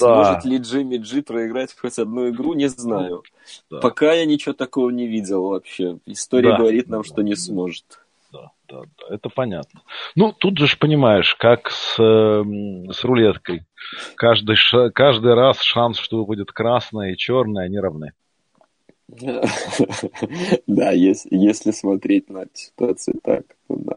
Да. Сможет ли Джимми Джи проиграть хоть одну игру? Не знаю. Да. Пока я ничего такого не видел вообще. История да. говорит нам, что не сможет. Да, да, да, это понятно. Ну, тут же понимаешь, как с, с рулеткой. Каждый, каждый раз шанс, что будет красное и черное, они равны. *laughs* Да, если, смотреть на ситуацию так, то да.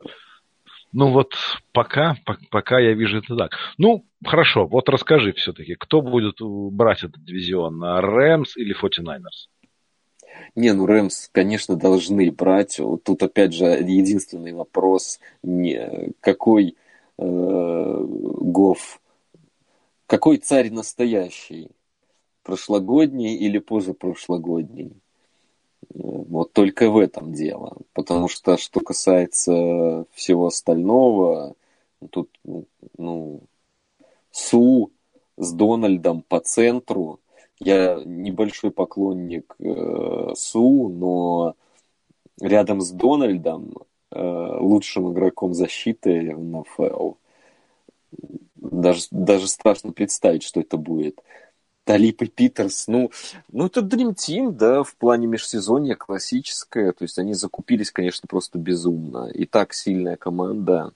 Ну вот пока, пока я вижу это так. Ну, хорошо, вот расскажи все-таки, кто будет брать этот дивизион, Рэмс или 49ers? Не, ну Рэмс, конечно, должны брать. Тут опять же единственный вопрос, не, какой э, Гоф, какой царь настоящий? Прошлогодний или позапрошлогодний? Вот только в этом дело. Потому что, что касается всего остального, тут, ну, Су с Дональдом по центру. Я небольшой поклонник э, Су, но рядом с Дональдом, э, лучшим игроком защиты в НФЛ, даже, даже страшно представить, что это будет. Талип и Питерс, ну, ну это Dream Team, да, в плане межсезонья классическое, то есть они закупились, конечно, просто безумно. И так сильная команда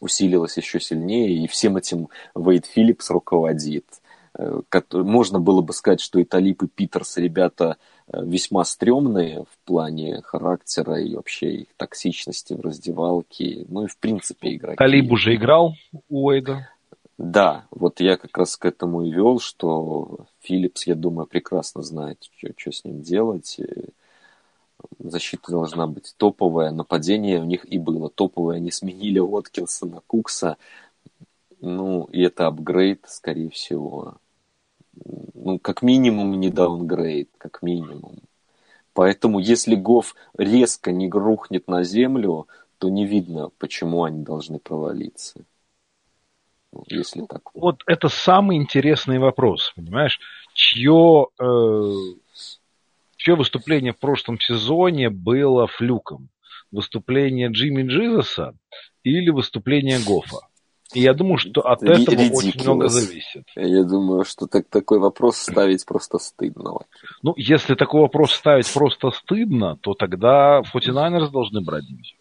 усилилась еще сильнее, и всем этим Вейд Филлипс руководит. Э, можно было бы сказать, что и Талип, и Питерс ребята э, весьма стрёмные в плане характера и вообще их токсичности в раздевалке. Ну и в принципе игроки. Талиб уже играл у Уэйда? Да, вот я как раз к этому и вел, что Филлипс, я думаю, прекрасно знает, что, что с ним делать. Защита должна быть топовая, нападение у них и было топовое. Они сменили Уоткинса на Кукса. Ну, и это апгрейд, скорее всего. Ну, как минимум не даунгрейд, как минимум. Поэтому, если Гоф резко не рухнет на землю, то не видно, почему они должны провалиться если так. Вот это самый интересный вопрос, понимаешь? Чье, э, чье выступление в прошлом сезоне было флюком? Выступление Джимми Джизуса или выступление Гофа? И я думаю, что от этого Ridiculous. очень много зависит. Я думаю, что так, такой вопрос ставить просто стыдно. Ну, если такой вопрос ставить просто стыдно, то тогда 49ers должны брать дивизию.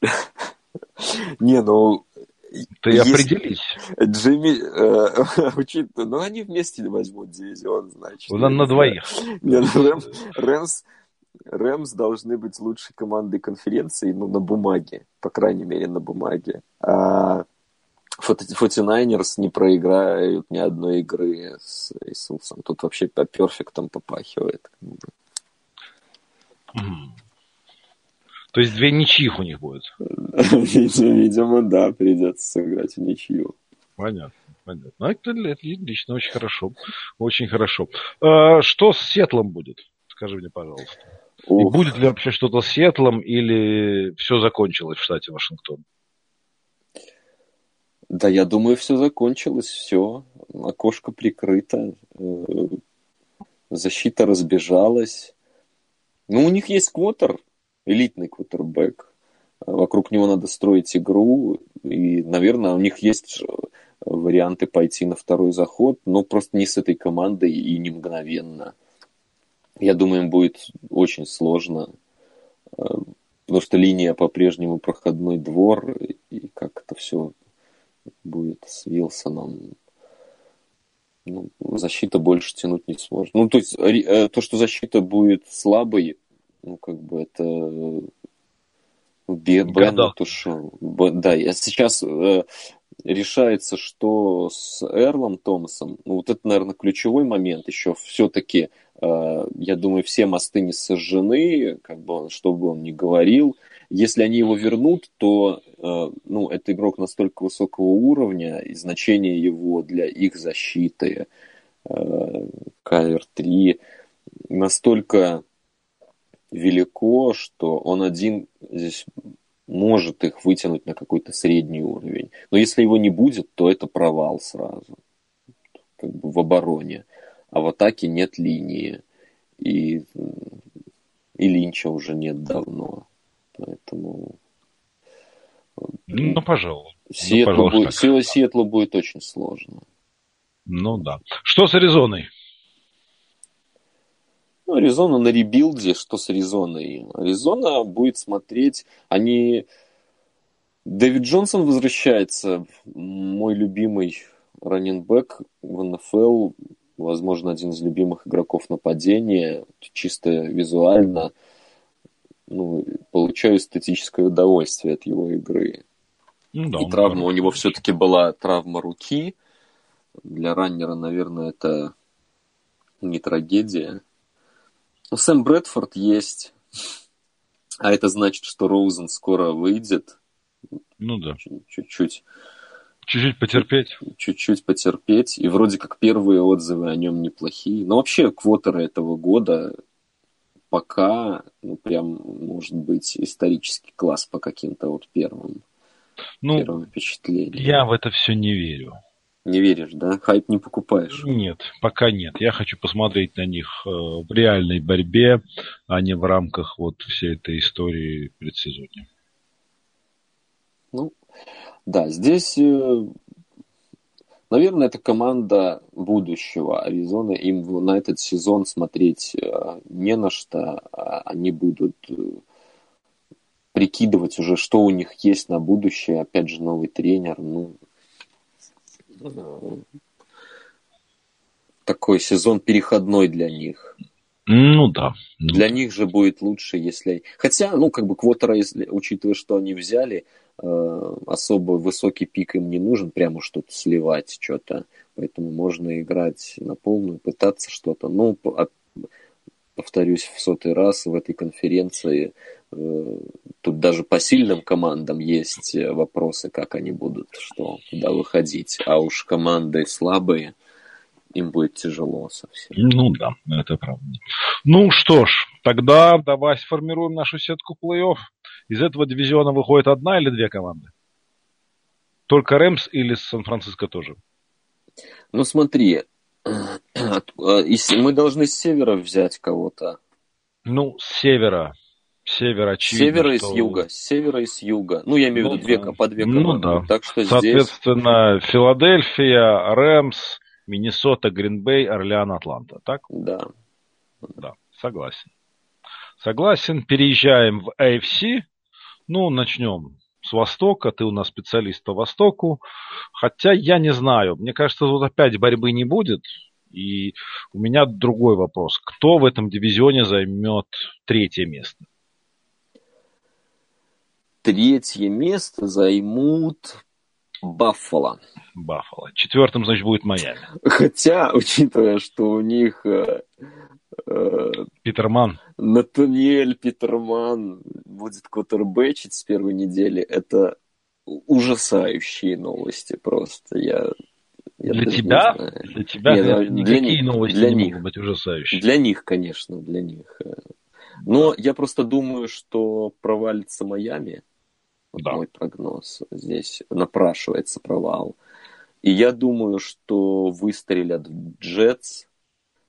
*laughs* Не, ну, Ты Если... определись. Джимми, э, *laughs* учит, ну они вместе возьмут дивизион, значит. На, на двоих. Нет, ну, Рэмс, Рэмс, Рэмс должны быть лучшей командой конференции, ну, на бумаге, по крайней мере, на бумаге. А 49ers не проиграют ни одной игры с Иисусом. Тут вообще по перфектам попахивает. То есть две ничьих у них будет? Видимо, да, придется сыграть в ничью. Понятно. Понятно. Ну, это, это лично очень хорошо. Очень хорошо. А, что с Сетлом будет? Скажи мне, пожалуйста. И будет ли вообще что-то с Сетлом или все закончилось в штате Вашингтон? Да, я думаю, все закончилось, все. Окошко прикрыто. Э, защита разбежалась. Ну, у них есть квотер, элитный квотербек. Вокруг него надо строить игру. И, наверное, у них есть варианты пойти на второй заход, но просто не с этой командой и не мгновенно. Я думаю, им будет очень сложно, э, потому что линия по-прежнему проходной двор, и как это все будет с Вилсоном. Ну, защита больше тянуть не сможет. Ну, то есть, э, то, что защита будет слабой, ну, как бы это ну, Бен, то что... Да, я сейчас э, решается, что с Эрлом Томасом, ну, вот это, наверное, ключевой момент еще. Все-таки, э, я думаю, все мосты не сожжены, как бы он, что бы он ни говорил. Если они его вернут, то э, ну, это игрок настолько высокого уровня, и значение его для их защиты, э, КР-3, настолько велико, что он один здесь может их вытянуть на какой-то средний уровень. Но если его не будет, то это провал сразу. Как бы в обороне. А в атаке нет линии. И, и Линча уже нет давно. Поэтому... Ну, пожалуй. Сиэтлу, ну, будет, Сиэтлу будет очень сложно. Ну да. Что с Аризоной? Ну, Аризона на rebuild е, что с Аризоной? Аризона будет смотреть, они... Дэвид Джонсон возвращается, мой любимый running back в НФЛ, возможно, один из любимых игроков нападения, чисто визуально, ну, получаю эстетическое удовольствие от его игры. Ну, да, И травма у него все-таки была травма руки. Для раннера, наверное, это не трагедия. Ну, Сэм Брэдфорд есть. А это значит, что Роузен скоро выйдет. Ну да. Чуть-чуть. Чуть-чуть потерпеть. Чуть-чуть потерпеть. И вроде как первые отзывы о нем неплохие. Но вообще квотеры этого года пока, ну, прям, может быть, исторический класс по каким-то вот первым, ну, первым впечатлениям. Я в это все не верю. Не веришь, да? Хайп не покупаешь? Нет, пока нет. Я хочу посмотреть на них э, в реальной борьбе, а не в рамках вот всей этой истории предсезонья. Ну, да, здесь, э, наверное, это команда будущего Аризоны. Им на этот сезон смотреть э, не на что. А они будут прикидывать уже, что у них есть на будущее. Опять же, новый тренер. Ну, такой сезон переходной для них. Ну да. Для них же будет лучше, если... Хотя, ну, как бы квотера, если, учитывая, что они взяли, э, особо высокий пик им не нужен, прямо что-то сливать, что-то. Поэтому можно играть на полную, пытаться что-то. Ну, повторюсь в сотый раз, в этой конференции тут даже по сильным командам есть э, вопросы, как они будут, что, куда выходить. А уж команды слабые, им будет тяжело совсем. Ну да, это правда. Ну что ж, тогда давай сформируем нашу сетку плей-офф. Из этого дивизиона выходит одна или две команды? Только Рэмс или Сан-Франциско тоже? Ну смотри, мы должны с севера взять кого-то. Ну, с севера. Север, очевидно, севера что... и с юга. С севера и с юга. Ну, я имею в виду ну, две, да. по две команды. Ну, да. Так что Соответственно, здесь... Филадельфия, Рэмс, Миннесота, Гринбей, Орлеан, Атланта. Так? Да. Да, согласен. Согласен. Переезжаем в AFC. Ну, начнем с Востока, ты у нас специалист по Востоку. Хотя я не знаю, мне кажется, тут опять борьбы не будет. И у меня другой вопрос. Кто в этом дивизионе займет третье место? Третье место займут Баффало. Баффало. Четвертым, значит, будет Майами. Хотя, *laughs* учитывая, что у них э, э, Питерман. Натаниэль Питерман будет квотербечить с первой недели, это ужасающие новости просто. Я, я для тебя? Для тебя Нет, для, никакие новости для не них, могут быть ужасающие. Для них, конечно, для них. Но я просто думаю, что провалится Майами. Да. мой прогноз. Здесь напрашивается провал. И я думаю, что выстрелят в Джетс.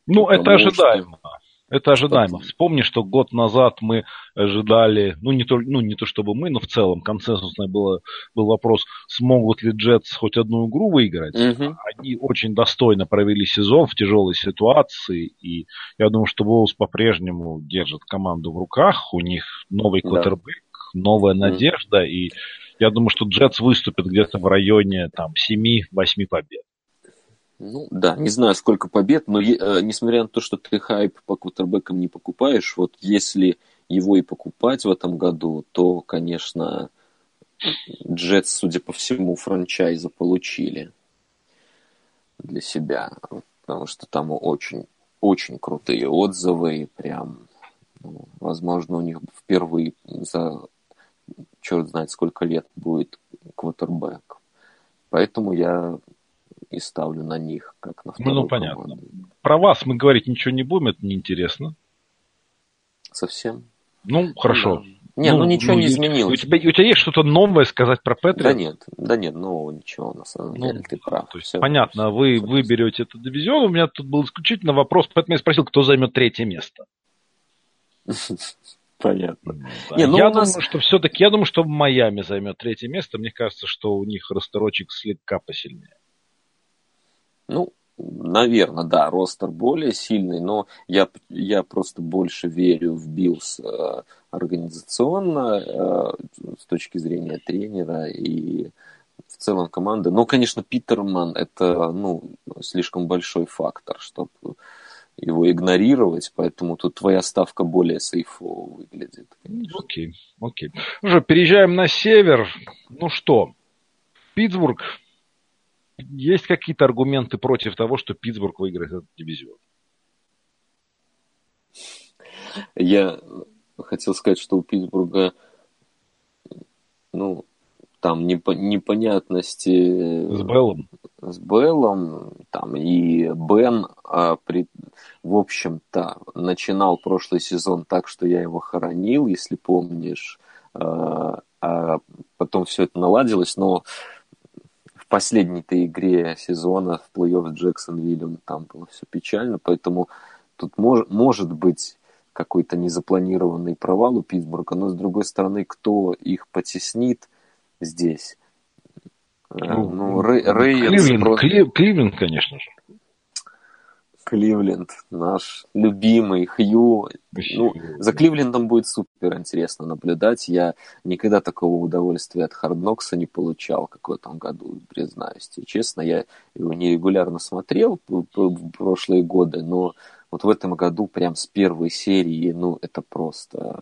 Ну, это ожидаемо. Что... Это ожидаемо. Вспомни, что год назад мы ожидали, ну не то, ну, не то чтобы мы, но в целом консенсусный было, был вопрос, смогут ли Джетс хоть одну игру выиграть. Угу. Они очень достойно провели сезон в тяжелой ситуации, и я думаю, что Волс по-прежнему держит команду в руках, у них новый квотербек, да. Новая надежда, и я думаю, что Джетс выступит где-то в районе там 7-8 побед. Ну да, не знаю, сколько побед, но э, несмотря на то, что ты хайп по квотербекам не покупаешь, вот если его и покупать в этом году, то, конечно, Джетс, судя по всему, франчайза получили для себя, потому что там очень, очень крутые отзывы, и прям, ну, возможно, у них впервые за черт знает сколько лет будет квотербек. Поэтому я и ставлю на них, как на вторую Ну, ну понятно. Команду. Про вас мы говорить ничего не будем, это неинтересно. Совсем? Ну, хорошо. Да. Не, ну, ну ничего ну, не изменилось. У тебя, у тебя есть что-то новое сказать про Петри? Да нет, да нет, нового ничего, на самом ну, деле, ты прав. То есть, все, понятно, вы все выберете этот дивизион. У меня тут был исключительно вопрос, поэтому я спросил, кто займет третье место. *laughs* Понятно. Да. Не, ну я нас... думаю, что все-таки, я думаю, что Майами займет третье место. Мне кажется, что у них расторочек слегка посильнее. Ну, наверное, да, roster более сильный, но я, я просто больше верю в Bills э, организационно э, с точки зрения тренера и в целом команды. Но, конечно, Питерман это ну, слишком большой фактор, чтобы его игнорировать, поэтому тут твоя ставка более сейфово выглядит. Конечно. Окей, окей. Уже переезжаем на север. Ну что, Питтсбург есть какие-то аргументы против того, что Питтсбург выиграет этот дивизион? Я хотел сказать, что у Питтсбурга ну, там непо- непонятности с Беллом. С Беллом, там и Бен, а, при, в общем-то, начинал прошлый сезон так, что я его хоронил, если помнишь, а, а потом все это наладилось, но последней-то игре сезона в плей-офф с Джексонвиллем там было все печально, поэтому тут мож, может быть какой-то незапланированный провал у Питтсбурга, но с другой стороны, кто их потеснит здесь? Э, ну, ну Рэй, Кливленд, просто... Кливленд, конечно же. Кливленд, наш любимый Хью. Ну, за Кливлендом будет супер интересно наблюдать. Я никогда такого удовольствия от Харднокса не получал, как в этом году, признаюсь тебе честно. Я его нерегулярно смотрел в прошлые годы, но вот в этом году прям с первой серии, ну, это просто...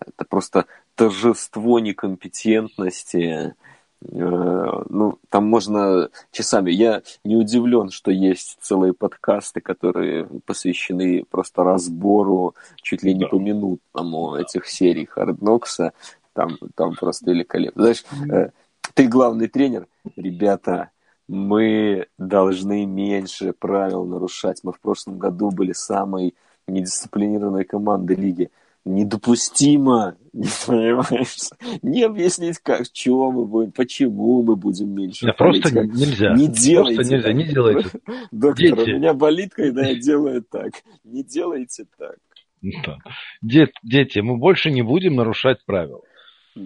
Это просто торжество некомпетентности, Э, ну, там можно часами. Я не удивлен, что есть целые подкасты, которые посвящены просто разбору чуть ли не да. поминутному этих серий Харднокса. Там, там просто великолепно. Знаешь, э, ты главный тренер, ребята, мы должны меньше правил нарушать. Мы в прошлом году были самой недисциплинированной командой лиги недопустимо, *laughs* не понимаешь, не объяснить, как, чего мы будем, почему мы будем меньше. Да, просто как. нельзя. Не делайте просто нельзя, не делайте. *laughs* Доктор, Дети. у меня болит, когда я делаю так. Не делайте так. Дет, дети, мы больше не будем нарушать правила.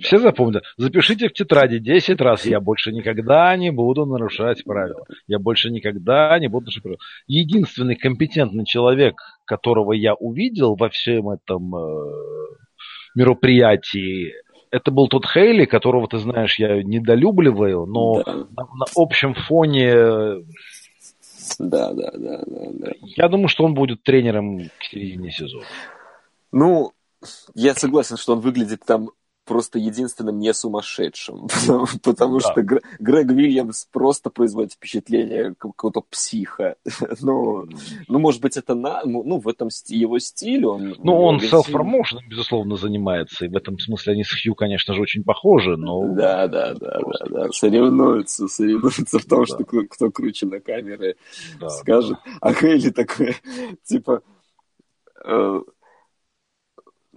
Все запомнят. Запишите в тетради 10 раз. Я больше никогда не буду нарушать правила. Я больше никогда не буду нарушать правила. Единственный компетентный человек, которого я увидел во всем этом э, мероприятии, это был тот Хейли, которого, ты знаешь, я недолюбливаю, но да. на, на общем фоне... Да, да, да, да, да. Я думаю, что он будет тренером к середине сезона. Ну, я согласен, что он выглядит там просто единственным не сумасшедшим, *laughs* потому, потому да. что Грег Вильямс просто производит впечатление какого-то психа. *laughs* ну, ну, может быть, это на, ну, ну в этом его стиле. Он, ну, он self-promotion, безусловно, занимается, и в этом смысле они с Хью, конечно же, очень похожи, но... Да, да, да, да, да, соревнуются, соревнуются в том, да. что кто, кто круче на камеры да, скажет. Да. А Хейли такой, *laughs* типа... Э,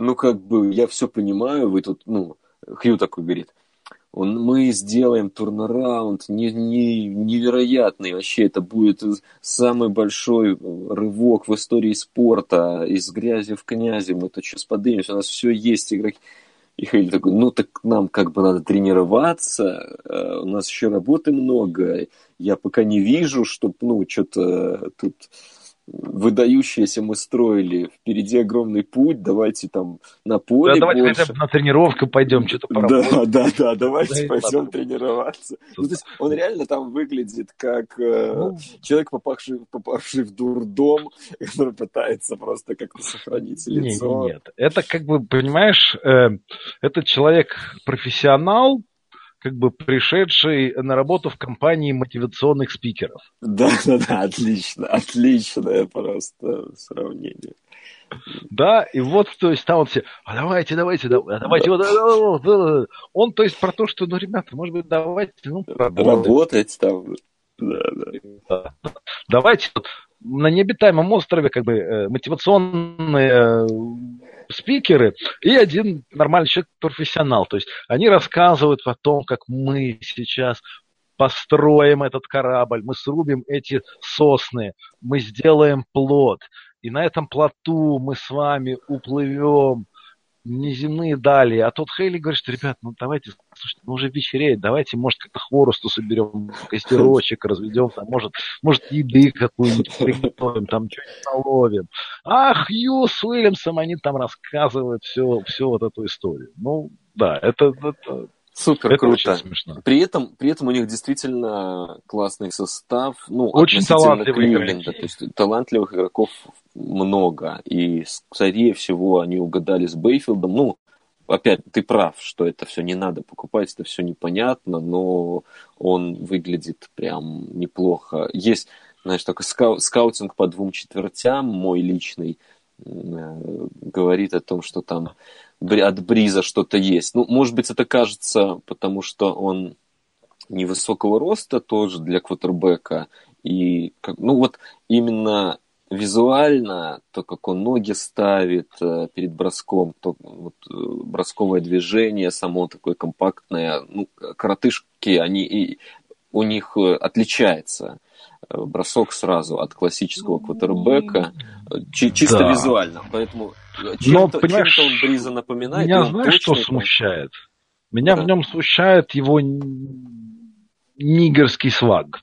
ну, как бы, я все понимаю, вы тут, ну, Хью такой говорит, он, мы сделаем турнараунд не, не, невероятный вообще, это будет самый большой рывок в истории спорта, из грязи в князи, мы тут сейчас поднимемся, у нас все есть игроки. И Хейли такой, ну так нам как бы надо тренироваться, э, у нас еще работы много, я пока не вижу, чтобы, ну, что-то тут выдающиеся мы строили. Впереди огромный путь, давайте там на поле Да, давайте больше. хотя бы на тренировку пойдем, что-то поработаем. Да, да, да, давайте да, пойдем да. тренироваться. Ну, то есть он реально там выглядит как э, ну, человек, попавший, попавший в дурдом, который пытается просто как-то сохранить лицо. Нет, нет, это как бы, понимаешь, э, этот человек профессионал, как бы пришедший на работу в компании мотивационных спикеров. Да, да, да, отлично, отличное просто сравнение. Да, и вот, то есть, там вот все, а давайте, давайте, давайте, вот, он, то есть, про то, что, ну, ребята, может быть, давайте, ну, работать там, да, да. Давайте на необитаемом острове, как бы, э, мотивационные э, спикеры и один нормальный человек, профессионал. То есть они рассказывают о том, как мы сейчас построим этот корабль, мы срубим эти сосны, мы сделаем плод, и на этом плоту мы с вами уплывем неземные дали. А тот Хейли говорит, что, ребят, ну давайте, слушайте, ну уже вечереет, давайте, может, как-то хворосту соберем, костерочек разведем, там, может, может, еды какую-нибудь приготовим, там, что-нибудь наловим. А Хью с Уильямсом, они там рассказывают все, все вот эту историю. Ну, да, это, это Супер это круто. смешно. При этом, при этом у них действительно классный состав. Ну, очень талантливые Кливленда. То есть талантливых игроков много. И, скорее всего, они угадали с Бейфилдом. Ну, опять, ты прав, что это все не надо покупать, это все непонятно, но он выглядит прям неплохо. Есть, знаешь, такой скау скаутинг по двум четвертям, мой личный, э, говорит о том, что там от Бриза что-то есть. Ну, может быть, это кажется, потому что он невысокого роста тоже для квотербека. И, ну, вот именно визуально, то, как он ноги ставит э, перед броском, то вот, э, бросковое движение само такое компактное, ну, коротышки, они и у них э, отличается бросок сразу от классического квотербека, чисто да. визуально. Поэтому чем-то, Но, понимаешь, чем-то он Бриза напоминает. Меня знаешь, что смущает? Меня да. в нем смущает его нигерский сваг.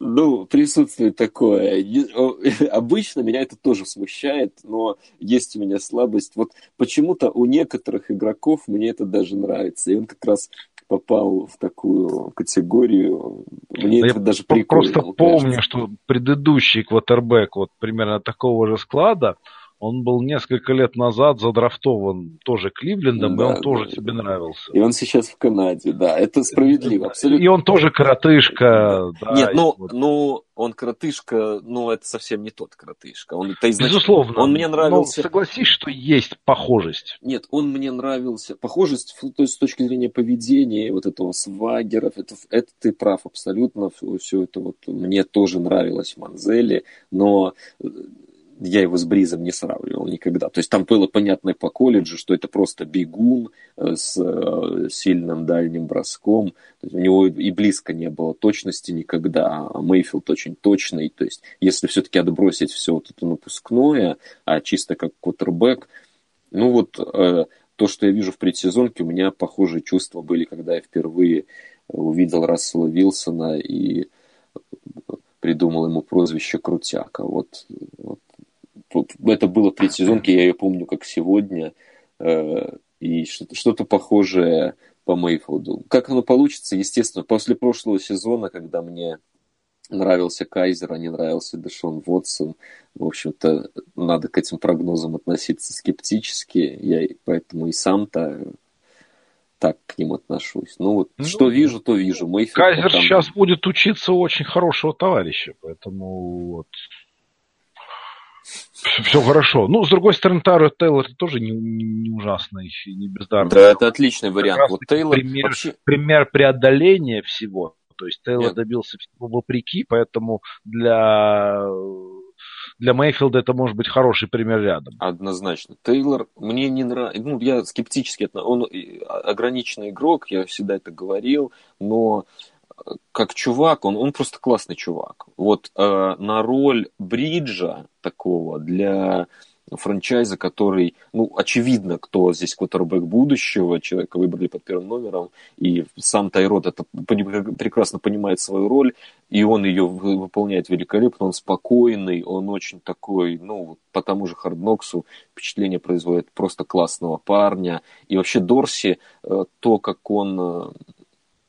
Ну, присутствует такое. *laughs* Обычно меня это тоже смущает, но есть у меня слабость. Вот почему-то у некоторых игроков мне это даже нравится. И он как раз попал в такую категорию. Мне да это даже прикольно. Просто помню, что предыдущий квотербек вот примерно такого же склада, он был несколько лет назад задрафтован тоже Кливлендом, да, и он да, тоже да. тебе нравился. И он сейчас в Канаде, да, это справедливо, абсолютно. И он тоже коротышка. Да. Да, Нет, ну, вот. ну, он коротышка, ну, это совсем не тот коротышка. Он, это. Безусловно. Он мне нравился... Но согласись, что есть похожесть. Нет, он мне нравился. Похожесть, то есть с точки зрения поведения, вот этого свагеров, это, это ты прав абсолютно. Все это вот мне тоже нравилось в Манзеле, но я его с Бризом не сравнивал никогда. То есть там было понятно по колледжу, что это просто бегун э, с э, сильным дальним броском. То есть у него и близко не было точности никогда, а Мейфилд очень точный. То есть если все-таки отбросить все вот это напускное, а чисто как квотербек, ну вот э, то, что я вижу в предсезонке, у меня похожие чувства были, когда я впервые увидел Рассела Вилсона и придумал ему прозвище Крутяка. Вот, вот это было в предсезонке, я ее помню как сегодня. Э, и что-то похожее по Мейфилду. Как оно получится, естественно, после прошлого сезона, когда мне нравился Кайзер, а не нравился Дэшон Вотсон. В общем-то, надо к этим прогнозам относиться скептически. Я поэтому и сам-то так к ним отношусь. Ну вот, ну, что вижу, то вижу. Мой Кайзер там... сейчас будет учиться у очень хорошего товарища, поэтому вот все хорошо. Ну, с другой стороны, Таро Тейлор тоже не, не, не ужасный, не бездарный. Да, это отличный вариант. Вот Тейлор пример, вообще... пример преодоления всего. То есть Тейлор Нет. добился всего вопреки, поэтому для для Мейфилда это может быть хороший пример рядом. Однозначно. Тейлор мне не нравится. Ну, я скептически. Он ограниченный игрок, я всегда это говорил, но э, как чувак, он, он просто классный чувак. Вот э, на роль бриджа такого для франчайза, который, ну, очевидно, кто здесь квотербек будущего, человека выбрали под первым номером, и сам Тайрод это прекрасно понимает свою роль, и он ее выполняет великолепно, он спокойный, он очень такой, ну, по тому же Хардноксу впечатление производит просто классного парня, и вообще Дорси, э, то, как он э,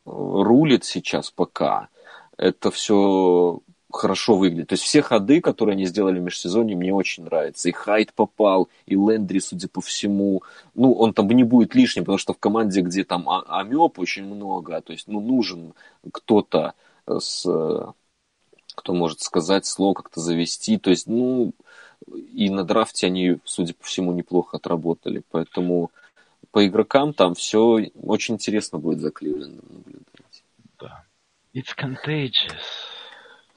рулит сейчас пока, это все хорошо выглядит. То есть все ходы, которые они сделали в межсезонье, мне очень нравятся. И Хайт попал, и Лендри, судя по всему. Ну, он там не будет лишним, потому что в команде, где там а, очень много, то есть, ну, нужен кто-то с кто может сказать слово, как-то завести. То есть, ну, и на драфте они, судя по всему, неплохо отработали. Поэтому по игрокам там все очень интересно будет за Кливлендом наблюдать. Да. It's contagious.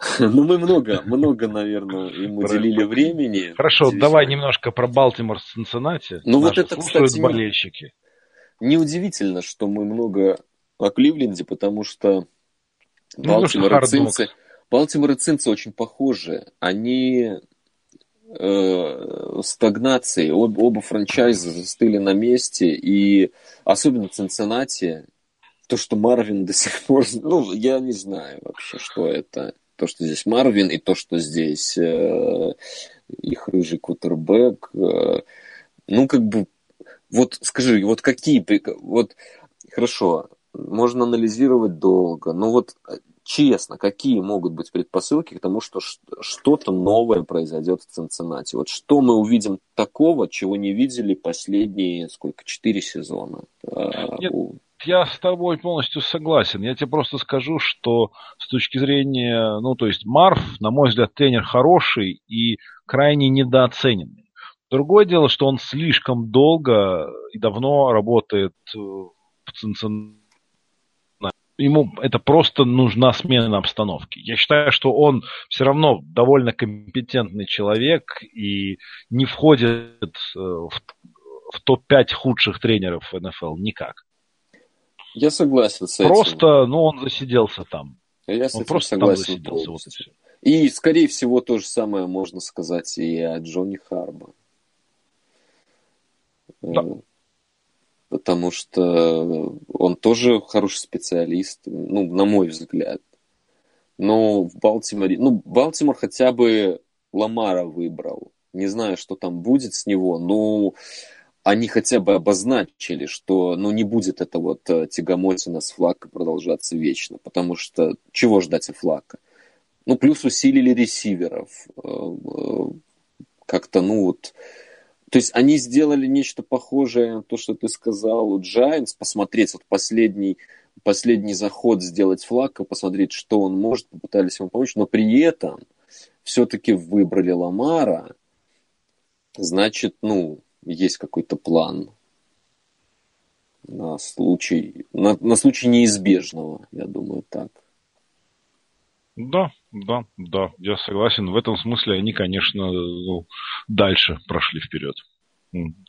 *laughs* Ну, мы много, много, наверное, ему уделили времени. Хорошо, давай немножко про Балтимор с Цинциннати. Ну, вот это, кстати, болельщики. Неудивительно, что мы много о Кливленде, потому что ну, Балтимор и Цинцы... Балтимор и Цинцы очень похожи. Они э, стагнации. Об, оба франчайза застыли на месте. И особенно Цинциннати, то, что Марвин до сих пор... Ну, я не знаю вообще, что это то, что здесь Марвин, и то, что здесь э, их рыжий кутербэк. Э, ну, как бы, вот скажи, вот какие, вот, хорошо, можно анализировать долго, но вот честно, какие могут быть предпосылки к тому, что что-то новое произойдет в Цинциннати? Вот что мы увидим такого, чего не видели последние, сколько, четыре сезона? Э, Нет, я с тобой полностью согласен. Я тебе просто скажу, что с точки зрения, ну, то есть Марф, на мой взгляд, тренер хороший и крайне недооцененный. Другое дело, что он слишком долго и давно работает э, в Цинциннати. Ему это просто нужна смена обстановки. Я считаю, что он все равно довольно компетентный человек и не входит э, в, в топ-5 худших тренеров НФЛ никак. Я согласен с этим. Просто, ну, он засиделся там. Я с он этим просто согласен там засиделся. Вот и, и, скорее всего, то же самое можно сказать и о Джонни Харбо. Да. Потому что он тоже хороший специалист, ну, на мой взгляд. Но в Балтиморе, ну, Балтимор хотя бы Ламара выбрал. Не знаю, что там будет с него, но они хотя бы обозначили, что ну, не будет это вот э, тягомотина с флага продолжаться вечно, потому что чего ждать от флага? Ну, плюс усилили ресиверов. Э, э, как-то, ну вот... То есть они сделали нечто похожее на то, что ты сказал у Giants, посмотреть вот последний, последний заход сделать флага, посмотреть, что он может, попытались ему помочь, но при этом все-таки выбрали Ламара, значит, ну, есть какой-то план на случай, на, на случай неизбежного, я думаю, так. Да, да, да, я согласен. В этом смысле они, конечно, ну, дальше прошли вперед.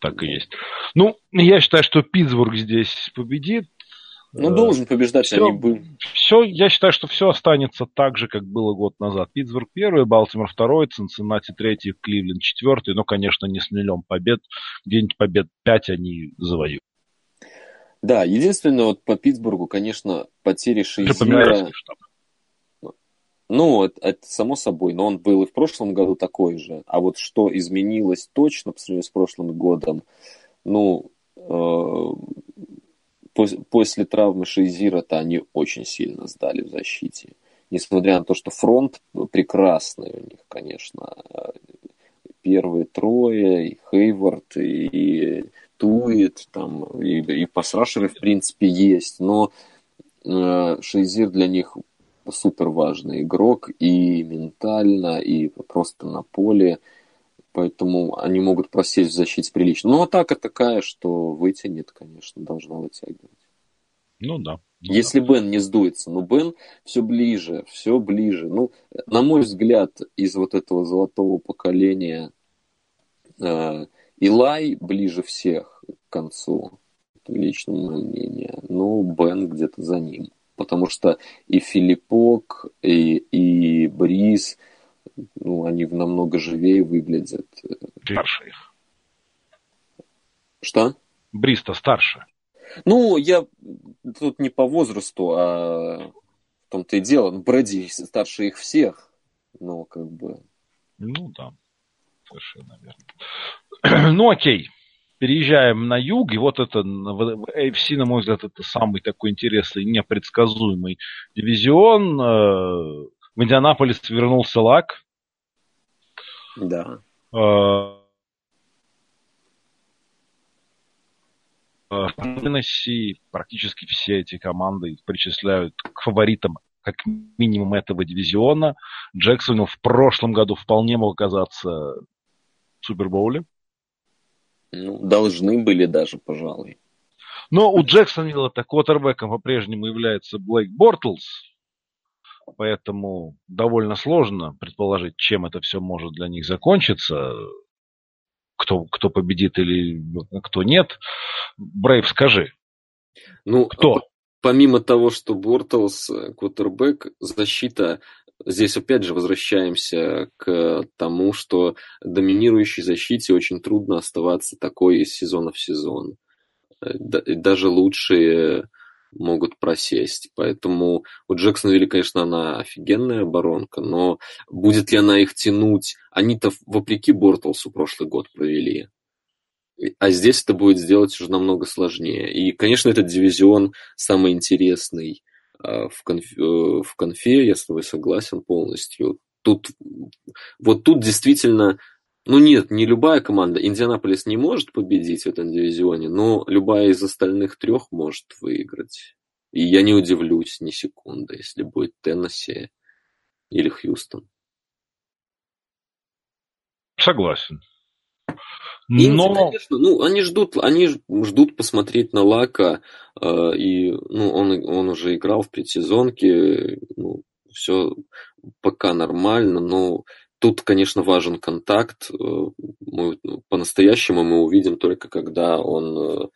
Так и есть. Ну, я считаю, что Питтсбург здесь победит. Ну, должен побеждать, все, они бы. Все, я считаю, что все останется так же, как было год назад. Питтсбург первый, Балтимор второй, Цинциннати третий, Кливленд четвертый. Но, конечно, не с нулем побед. Где-нибудь побед пять они завоюют. Да, единственное, вот по Питтсбургу, конечно, потери Шейзира... Ну, это, это само собой, но он был и в прошлом году такой же. А вот что изменилось точно по сравнению с прошлым годом, ну, э, после травмы Шейзира-то они очень сильно сдали в защите. Несмотря на то, что фронт прекрасный у них, конечно. Первые трое, и Хейвард, и Туит, там, и, и пасрашеры, в принципе, есть. Но э, Шейзир для них супер важный игрок и ментально, и просто на поле. Поэтому они могут просесть в защите прилично. Но атака такая, что вытянет, конечно, должна вытягивать. Ну да. Ну, Если да. Бен не сдуется. Но Бен все ближе, все ближе. Ну, на мой взгляд, из вот этого золотого поколения э, Илай ближе всех к концу. Лично мое мнение. Но Бен где-то за ним. Потому что и Филиппок, и, и Бриз, ну, они намного живее выглядят. Старше их. Что? Бриста старше. Ну, я тут не по возрасту, а в том-то и дело. Ну, Брэди старше их всех. Ну, как бы... Ну, да. Совершенно верно. *clears throat* ну, окей. Переезжаем на юг, и вот это в AFC, на мой взгляд, это самый такой интересный, непредсказуемый дивизион. В Индианаполис вернулся Лак. Да. В Теннесси практически все эти команды причисляют к фаворитам как минимум этого дивизиона. Джексонвилл в прошлом году вполне мог оказаться в Супербоуле. Ну, должны были даже, пожалуй. Но у Джексонвилла-то квотербеком по-прежнему является Блейк Бортлс, поэтому довольно сложно предположить, чем это все может для них закончиться, кто, кто победит или кто нет. Брейв, скажи. Ну, кто? Помимо того, что Бортлс квотербек, защита Здесь опять же возвращаемся к тому, что доминирующей защите очень трудно оставаться такой из сезона в сезон. Даже лучшие могут просесть. Поэтому у Джексонвилля, конечно, она офигенная оборонка, но будет ли она их тянуть? Они-то вопреки Бортлсу прошлый год провели. А здесь это будет сделать уже намного сложнее. И, конечно, этот дивизион самый интересный в, конф, в конфе, я с тобой согласен полностью. Тут, вот тут действительно, ну нет, не любая команда, Индианаполис не может победить в этом дивизионе, но любая из остальных трех может выиграть. И я не удивлюсь ни секунды, если будет Теннесси или Хьюстон. Согласен. Но... конечно, ну, они ждут, они ждут посмотреть на Лака, э, и, ну, он, он уже играл в предсезонке, ну, все пока нормально, но тут, конечно, важен контакт. Мы, по-настоящему мы увидим только когда он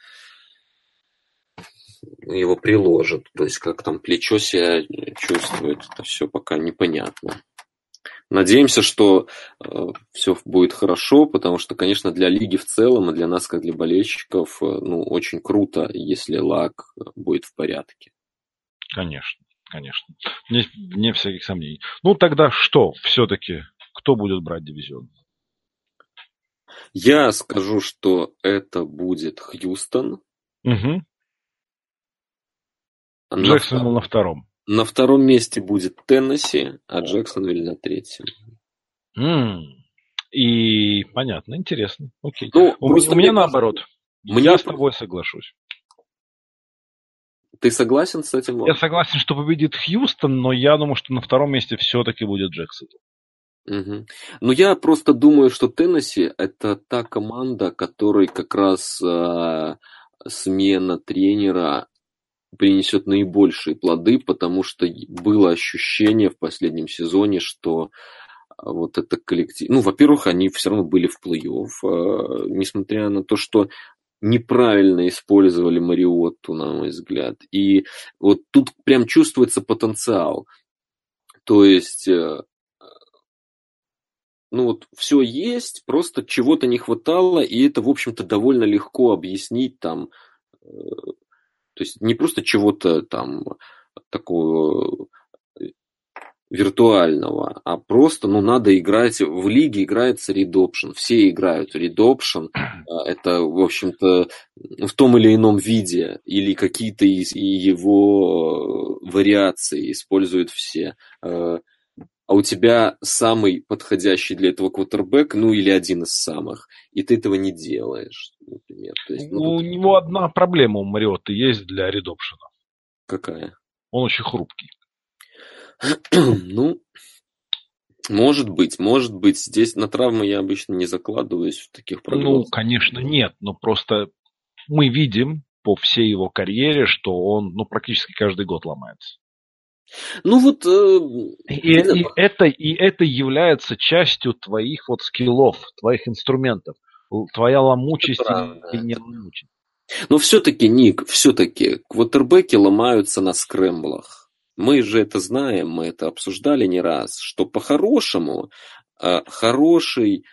его приложит, то есть как там плечо себя чувствует, это все пока непонятно. Надеемся, что э, все будет хорошо, потому что, конечно, для лиги в целом и для нас, как для болельщиков, э, ну, очень круто, если лак будет в порядке. Конечно, конечно. Не, не всяких сомнений. Ну, тогда что все-таки? Кто будет брать дивизион? Я скажу, что это будет Хьюстон. Угу. Джексон на втором. На втором месте будет Теннесси, а Джексонвиль на третьем. Mm. И понятно, интересно. Окей. Ну, у, у меня наоборот. Мне я с тобой соглашусь. Ты согласен с этим? Я согласен, что победит Хьюстон, но я думаю, что на втором месте все-таки будет Джексон. Угу. Ну, я просто думаю, что Теннесси это та команда, которой как раз э, смена тренера принесет наибольшие плоды, потому что было ощущение в последнем сезоне, что а, вот это коллектив... Ну, во-первых, они все равно были в плей-офф, э, несмотря на то, что неправильно использовали Мариотту, на мой взгляд. И вот тут прям чувствуется потенциал. То есть, э, ну вот все есть, просто чего-то не хватало, и это, в общем-то, довольно легко объяснить там э, то есть не просто чего-то там такого виртуального, а просто, ну, надо играть, в лиге играется Redoption, все играют Redoption, а, *clears throat* это, в общем-то, в том или ином виде, или какие-то из его вариаций используют все. А, у тебя самый подходящий для этого квотербек, ну или один из самых, и ты этого не делаешь, например. То есть, ну, у тут... него одна проблема у Мариотты есть для редопшена. Какая? Он очень хрупкий. *clears throat* ну, может быть, может быть. Здесь на травмы я обычно не закладываюсь в таких прогнозах. Ну, конечно, нет, но просто мы видим по всей его карьере, что он ну, практически каждый год ломается. Ну вот... Э, и, и, это, и это является частью твоих вот скиллов, твоих инструментов. Твоя ломучесть или не ломучесть. Но все-таки, Ник, все-таки квотербеки ломаются на скрэмблах. Мы же это знаем, мы это обсуждали не раз, что по-хорошему э, хороший,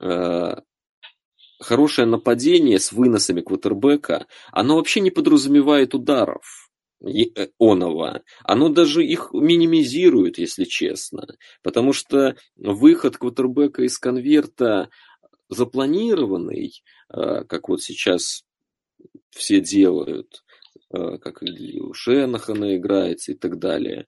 э, хорошее нападение с выносами квотербека, оно вообще не подразумевает ударов. Э, оного, оно даже их минимизирует, если честно. Потому что выход квотербека из конверта запланированный, э, как вот сейчас все делают, э, как у Шенахана играется и так далее,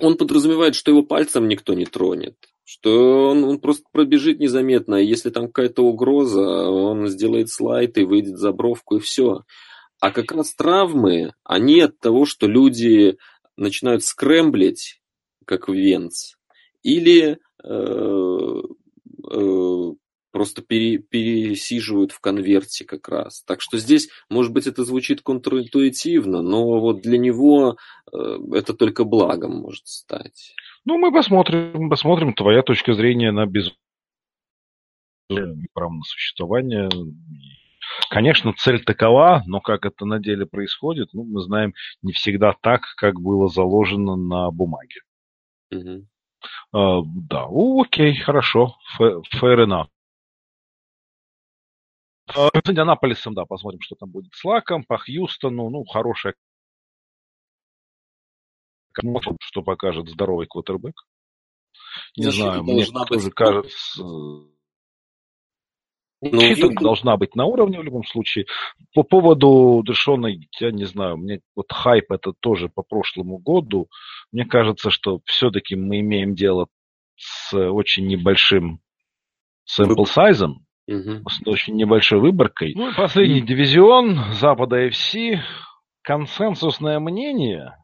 он подразумевает, что его пальцем никто не тронет, что он, он просто пробежит незаметно, и если там какая-то угроза, он сделает слайд и выйдет за бровку, и все. А как раз травмы, они от того, что люди начинают скрэмблить, как Венц, или э, э, просто пере, пересиживают в конверте как раз. Так что здесь, может быть, это звучит контринтуитивно, но вот для него э, это только благом может стать. Ну, мы посмотрим, посмотрим. Твоя точка зрения на без право на существование Конечно, цель такова, но как это на деле происходит, ну, мы знаем не всегда так, как было заложено на бумаге. Угу. А, да, О, окей, хорошо, fair enough. А, с Индианаполисом, да, посмотрим, что там будет с Лаком, по Хьюстону, ну, хорошая что покажет здоровый квотербек. Не Защита знаю, мне тоже кажется, Ну, должна быть на уровне в любом случае. По поводу Дэшона, я не знаю, мне вот хайп это тоже по прошлому году. Мне кажется, что все-таки мы имеем дело с очень небольшим sample сайзом, угу. с очень небольшой выборкой. Ну, последний дивизион Запада FC. Консенсусное мнение,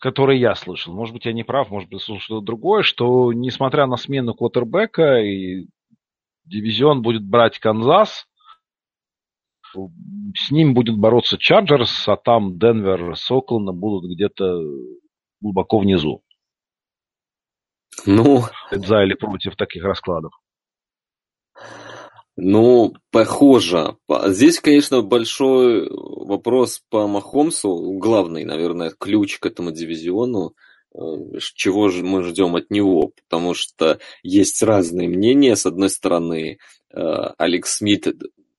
которое я слышал, может быть, я не прав, может быть, слышал другое, что несмотря на смену квотербека и дивизион будет брать Канзас, с ним будет бороться Чарджерс, а там Денвер с Окленда будут где-то глубоко внизу. Ну... За или против таких раскладов? Ну, похоже. Здесь, конечно, большой вопрос по Махомсу. Главный, наверное, ключ к этому дивизиону – чего же мы ждем от него, потому что есть разные мнения. С одной стороны, э, Алекс Смит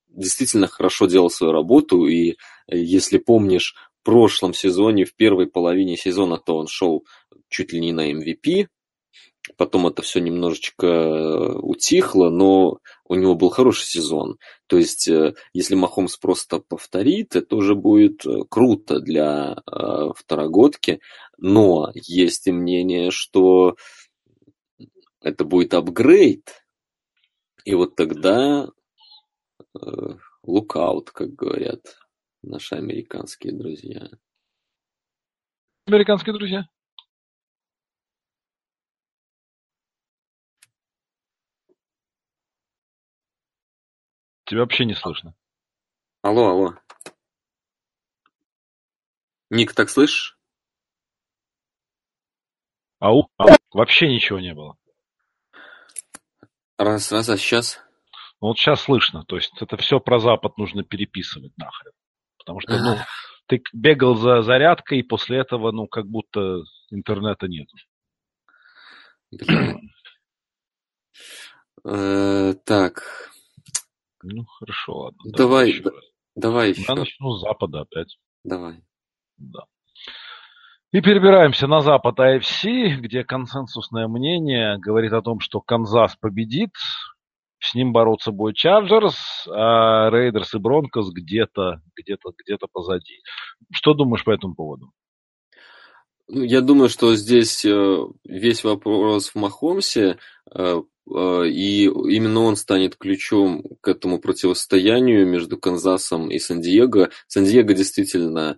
действительно хорошо делал свою работу, и э, если помнишь, в прошлом сезоне, в первой половине сезона, то он шел чуть ли не на MVP, потом это все немножечко утихло, но у него был хороший сезон. То есть, если Махомс просто повторит, это уже будет круто для второгодки. Но есть и мнение, что это будет апгрейд, и вот тогда лукаут, э, как говорят наши американские друзья. Американские друзья? Тебя вообще не слышно. Алло, алло. Ник, так слышишь? Ау, ау, вообще ничего не было. Раз, раз, а сейчас? Ну вот сейчас слышно. То есть это все про Запад нужно переписывать нахрен. Потому что, ну, ты бегал за зарядкой, и после этого, ну, как будто интернета нет. Э, так. Ну, хорошо, ладно. Давай, давай Я начну с Запада опять. Давай. Да. И перебираемся на запад AFC, где консенсусное мнение говорит о том, что Канзас победит, с ним бороться будет Чарджерс, а Рейдерс и Бронкос где-то, где-то, где-то позади. Что думаешь по этому поводу? Ну, я думаю, что здесь э, весь вопрос в Махомсе, э, и именно он станет ключом к этому противостоянию между Канзасом и Сан-Диего. Сан-Диего действительно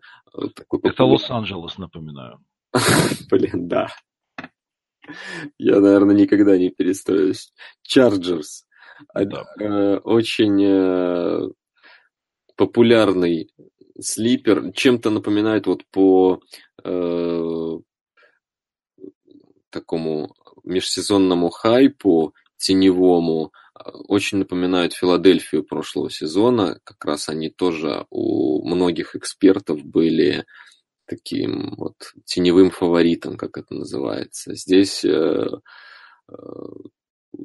такой Это Лос-Анджелес, напоминаю. *laughs* Блин, да. Я, наверное, никогда не перестроюсь. Чарджерс. Да. Э, очень э, популярный слипер. Чем-то напоминает вот по э, такому межсезонному хайпу теневому очень напоминают Филадельфию прошлого сезона. Как раз они тоже у многих экспертов были таким вот теневым фаворитом, как это называется. Здесь э, э,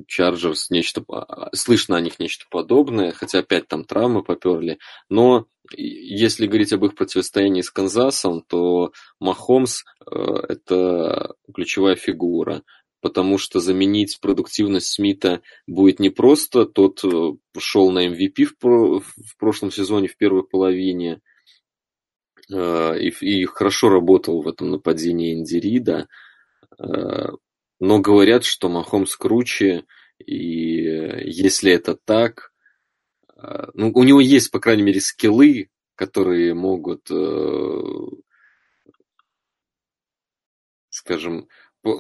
Чарджерс нечто... А, слышно о них нечто подобное, хотя опять там травмы поперли. Но если говорить об их противостоянии с Канзасом, то Махомс э, – это ключевая фигура потому что заменить продуктивность Смита будет не просто. Тот э, шел на MVP в, в прошлом сезоне, в первой половине, э, и, и хорошо работал в этом нападении Индирида. Э, но говорят, что Махомс круче, и если это так, ну, у него есть, по крайней мере, скиллы, которые могут, скажем,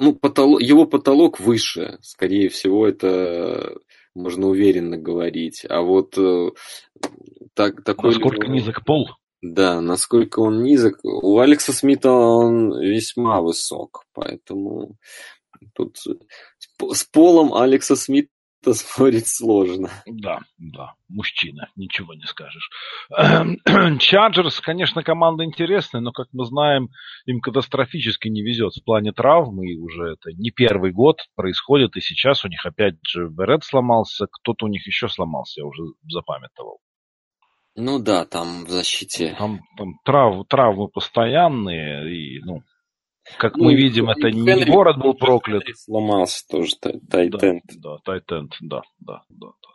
ну, потолок, его потолок выше, скорее всего, это можно уверенно говорить. А вот э, так, такой... Насколько ли... низок пол? Да, насколько он низок. У Алекса Смита он весьма высок, поэтому тут с полом Алекса Смита это спорить сложно. Да, да, мужчина, ничего не скажешь. *clears throat* Чарджерс, конечно, команда интересная, но, как мы знаем, им катастрофически не везет в плане травм, и уже это не первый год происходит, и сейчас у них опять же Берет сломался, кто-то у них еще сломался, я уже запамятовал. Ну да, там в защите. Там, там трав, травмы постоянные, и, ну, как ну, мы видим, это не Хенри, город был проклят. Сломался тоже Тайтенд. Да, да, Тайтенд, да, да, да, да.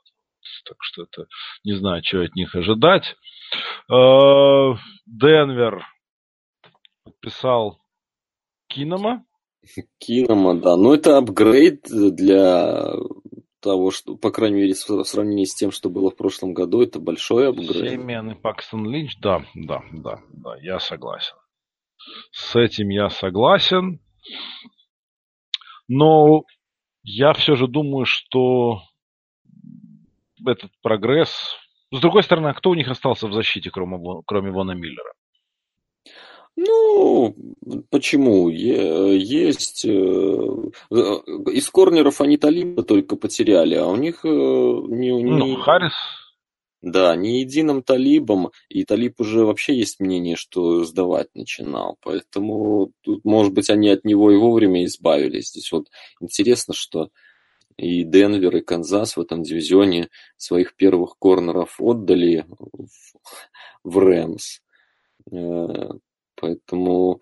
Так что это не знаю, что от них ожидать. Э, Денвер подписал Кинома. Кинома, да. Но это апгрейд для того, что, по крайней мере, в сравнении с тем, что было в прошлом году, это большой апгрейд. Семен и Пакстон Линч, да, да, да, да, я согласен. С этим я согласен. Но я все же думаю, что этот прогресс... С другой стороны, а кто у них остался в защите, кроме, кроме Вона Миллера? Ну, почему? Есть... Э, из корнеров они Талиба только потеряли, а у них... Э, не... Ну, Харрис да, не единым талибом, и талиб уже вообще есть мнение, что сдавать начинал, поэтому тут, может быть, они от него и вовремя избавились. Здесь вот интересно, что и Денвер, и Канзас в этом дивизионе своих первых корнеров отдали в, в Рэмс. Э, поэтому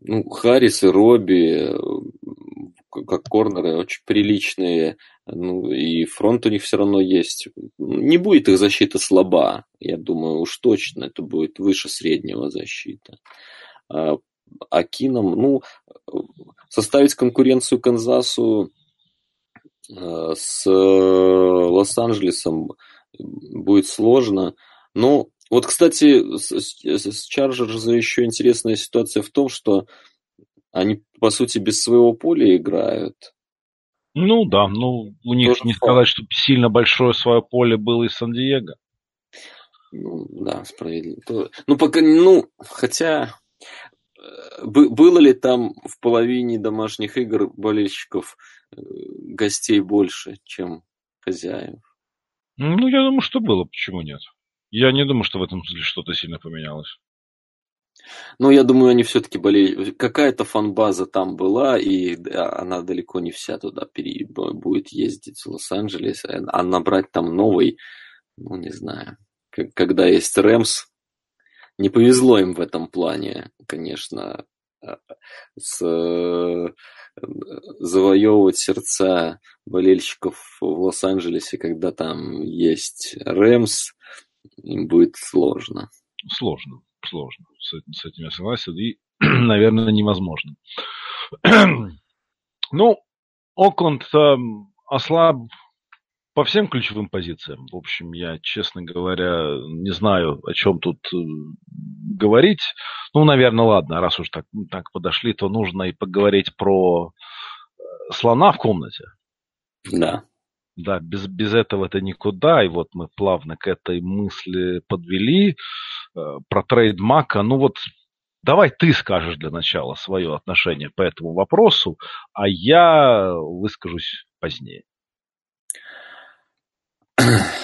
ну, Харрис и Робби как корнеры очень приличные ну, и фронт у них все равно есть. Не будет их защита слаба, я думаю, уж точно. Это будет выше среднего защита. А, а Кином, ну, составить конкуренцию Канзасу а, с Лос-Анджелесом будет сложно. Но вот, кстати, с, с Чарджерза еще интересная ситуация в том, что они, по сути, без своего поля играют. Ну да, ну у них Тоже не сказать, что сильно большое свое поле было из Сан-Диего. Ну, да, справедливо. Ну, пока, ну, хотя э, было ли там в половине домашних игр болельщиков э, гостей больше, чем хозяев? Ну, я думаю, что было, почему нет? Я не думаю, что в этом что-то сильно поменялось. Ну, я думаю, они все-таки болели. Какая-то фан-база там была, и она далеко не вся туда пере... будет ездить в Лос-Анджелес. А набрать там новый, ну, не знаю. Когда есть Рэмс, не повезло им в этом плане, конечно. с, э, завоевывать сердца болельщиков в Лос-Анджелесе, когда там есть Рэмс, им будет сложно. Сложно, сложно. С, с этим я согласен. И, *clears throat* наверное, невозможно. *clears throat* ну, Окленд э, ослаб по всем ключевым позициям. В общем, я, честно говоря, не знаю, о чем тут э, говорить. Ну, наверное, ладно, раз уж так, так подошли, то нужно и поговорить про э, слона в комнате. Да. Да, без, без этого это никуда. И вот мы плавно к этой мысли подвели э, про трейд Мака. Ну вот давай ты скажешь для начала свое отношение по этому вопросу, а я выскажусь позднее. *clears throat*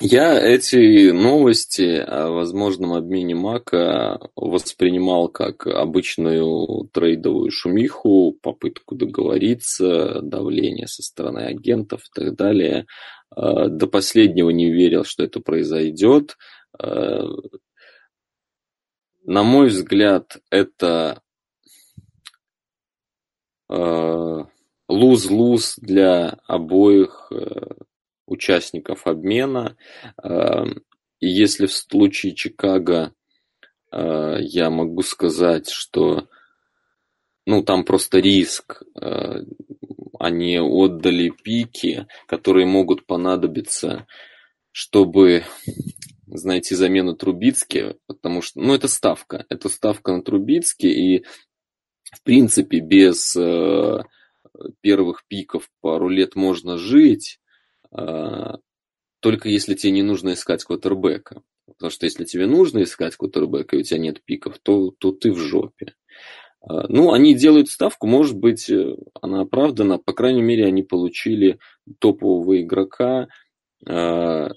Я эти новости о возможном обмене Мака воспринимал как обычную трейдовую шумиху, попытку договориться, давление со стороны агентов и так далее. А, до последнего не верил, что это произойдет. А, на мой взгляд, это а, луз-луз для обоих участников обмена. Эм, и если в случае Чикаго э, я могу сказать, что ну, там просто риск. Э, они отдали пики, которые могут понадобиться, чтобы знаете, замену Трубицки, потому что, ну, это ставка, это ставка на Трубицки, и, в принципе, без э, первых пиков пару лет можно жить, только если тебе не нужно искать квотербека. Потому что если тебе нужно искать квотербека, и у тебя нет пиков, то, то ты в жопе. А, ну, они делают ставку, может быть, э, она оправдана. По крайней мере, они получили топового игрока, а,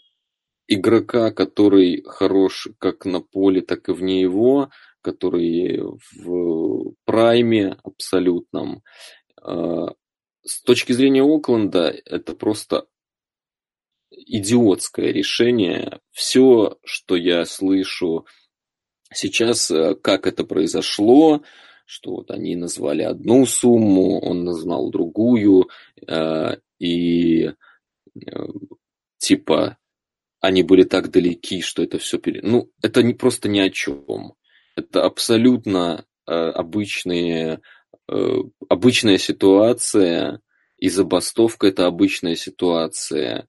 игрока, который хорош как на поле, так и вне его, который в прайме абсолютном. С точки зрения Окленда, это просто идиотское решение. Все, что я слышу сейчас, э, как это произошло, что вот они назвали одну сумму, он назвал другую, э, и э, типа они были так далеки, что это все пере... Ну, это не просто ни о чем. Это абсолютно обычные, обычная ситуация, и забастовка это обычная ситуация.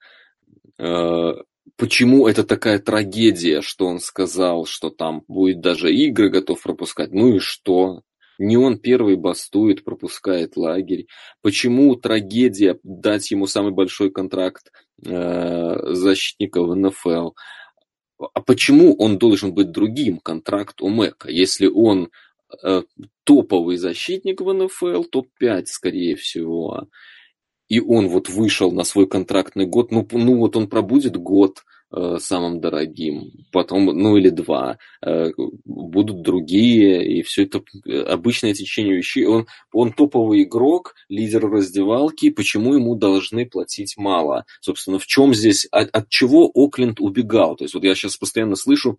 Э, почему это такая трагедия, что он сказал, что там будет даже игры готов пропускать. Ну и что? Не он первый бастует, пропускает лагерь. Почему трагедия дать ему самый большой контракт э, защитника в НФЛ? А почему он должен быть другим, контракт у Мэка, если он э, топовый защитник в НФЛ, топ-5, скорее всего, и он вот вышел на свой контрактный год, ну, ну вот он пробудет год э, самым дорогим, потом, ну или два, э, будут другие, и все это э, обычное течение вещей. Он, он топовый игрок, лидер раздевалки, почему ему должны платить мало? Собственно, в чем здесь, от, от чего Окленд убегал? То есть вот я сейчас постоянно слышу,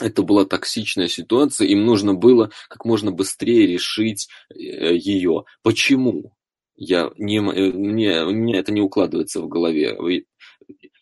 это была токсичная ситуация, им нужно было как можно быстрее решить э, ее. Почему? Я не, э, мне, мне это не укладывается в голове.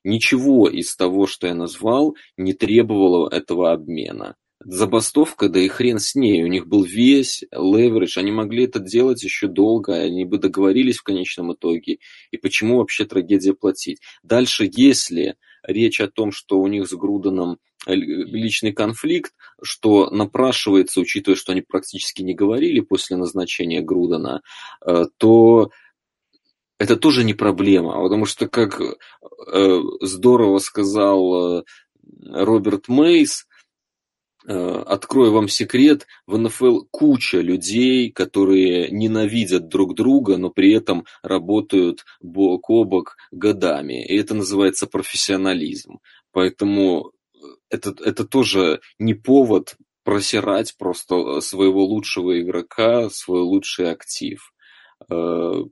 Ничего из того, что я назвал, не требовало этого обмена. Забастовка, да и хрен с ней. У них был весь леверидж. Они могли это делать еще долго. Они бы договорились в конечном итоге. И почему вообще трагедия платить? Дальше, если речь о том, что у них с Груденом личный конфликт, что напрашивается, учитывая, что они практически не говорили после назначения Грудена, э, то это тоже не проблема, потому что, как э, здорово сказал э, Роберт Мейс, Открою вам секрет, в НФЛ куча людей, которые ненавидят друг друга, но при этом работают бок о бок годами. И это называется профессионализм. Поэтому это, это тоже не повод просирать просто своего лучшего игрока, свой лучший актив. Э,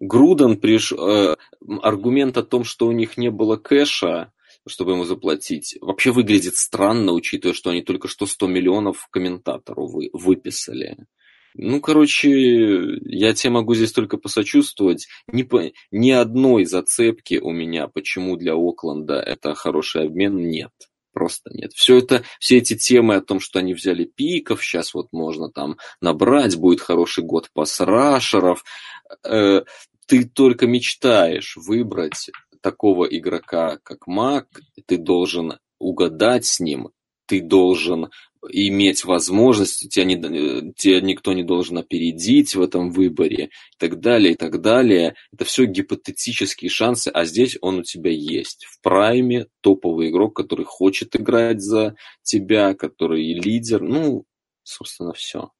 Груден приш... Э, аргумент о том, что у них не было кэша, чтобы ему заплатить. Вообще выглядит странно, учитывая, что они только что 100 миллионов комментатору вы, выписали. Ну, короче, я тебе могу здесь только посочувствовать. Ни, по, ни одной зацепки у меня, почему для Окленда это хороший обмен, нет. Просто нет. Все это, все эти темы о том, что они взяли пиков, сейчас вот можно там набрать, будет хороший год пасрашеров. Э, ты только мечтаешь выбрать такого игрока, как Мак, ты должен угадать с ним, ты должен иметь возможность, тебя, не, тебя никто не должен опередить в этом выборе и так далее, и так далее. Это все гипотетические шансы, а здесь он у тебя есть. В прайме топовый игрок, который хочет играть за тебя, который лидер. Ну, собственно, все.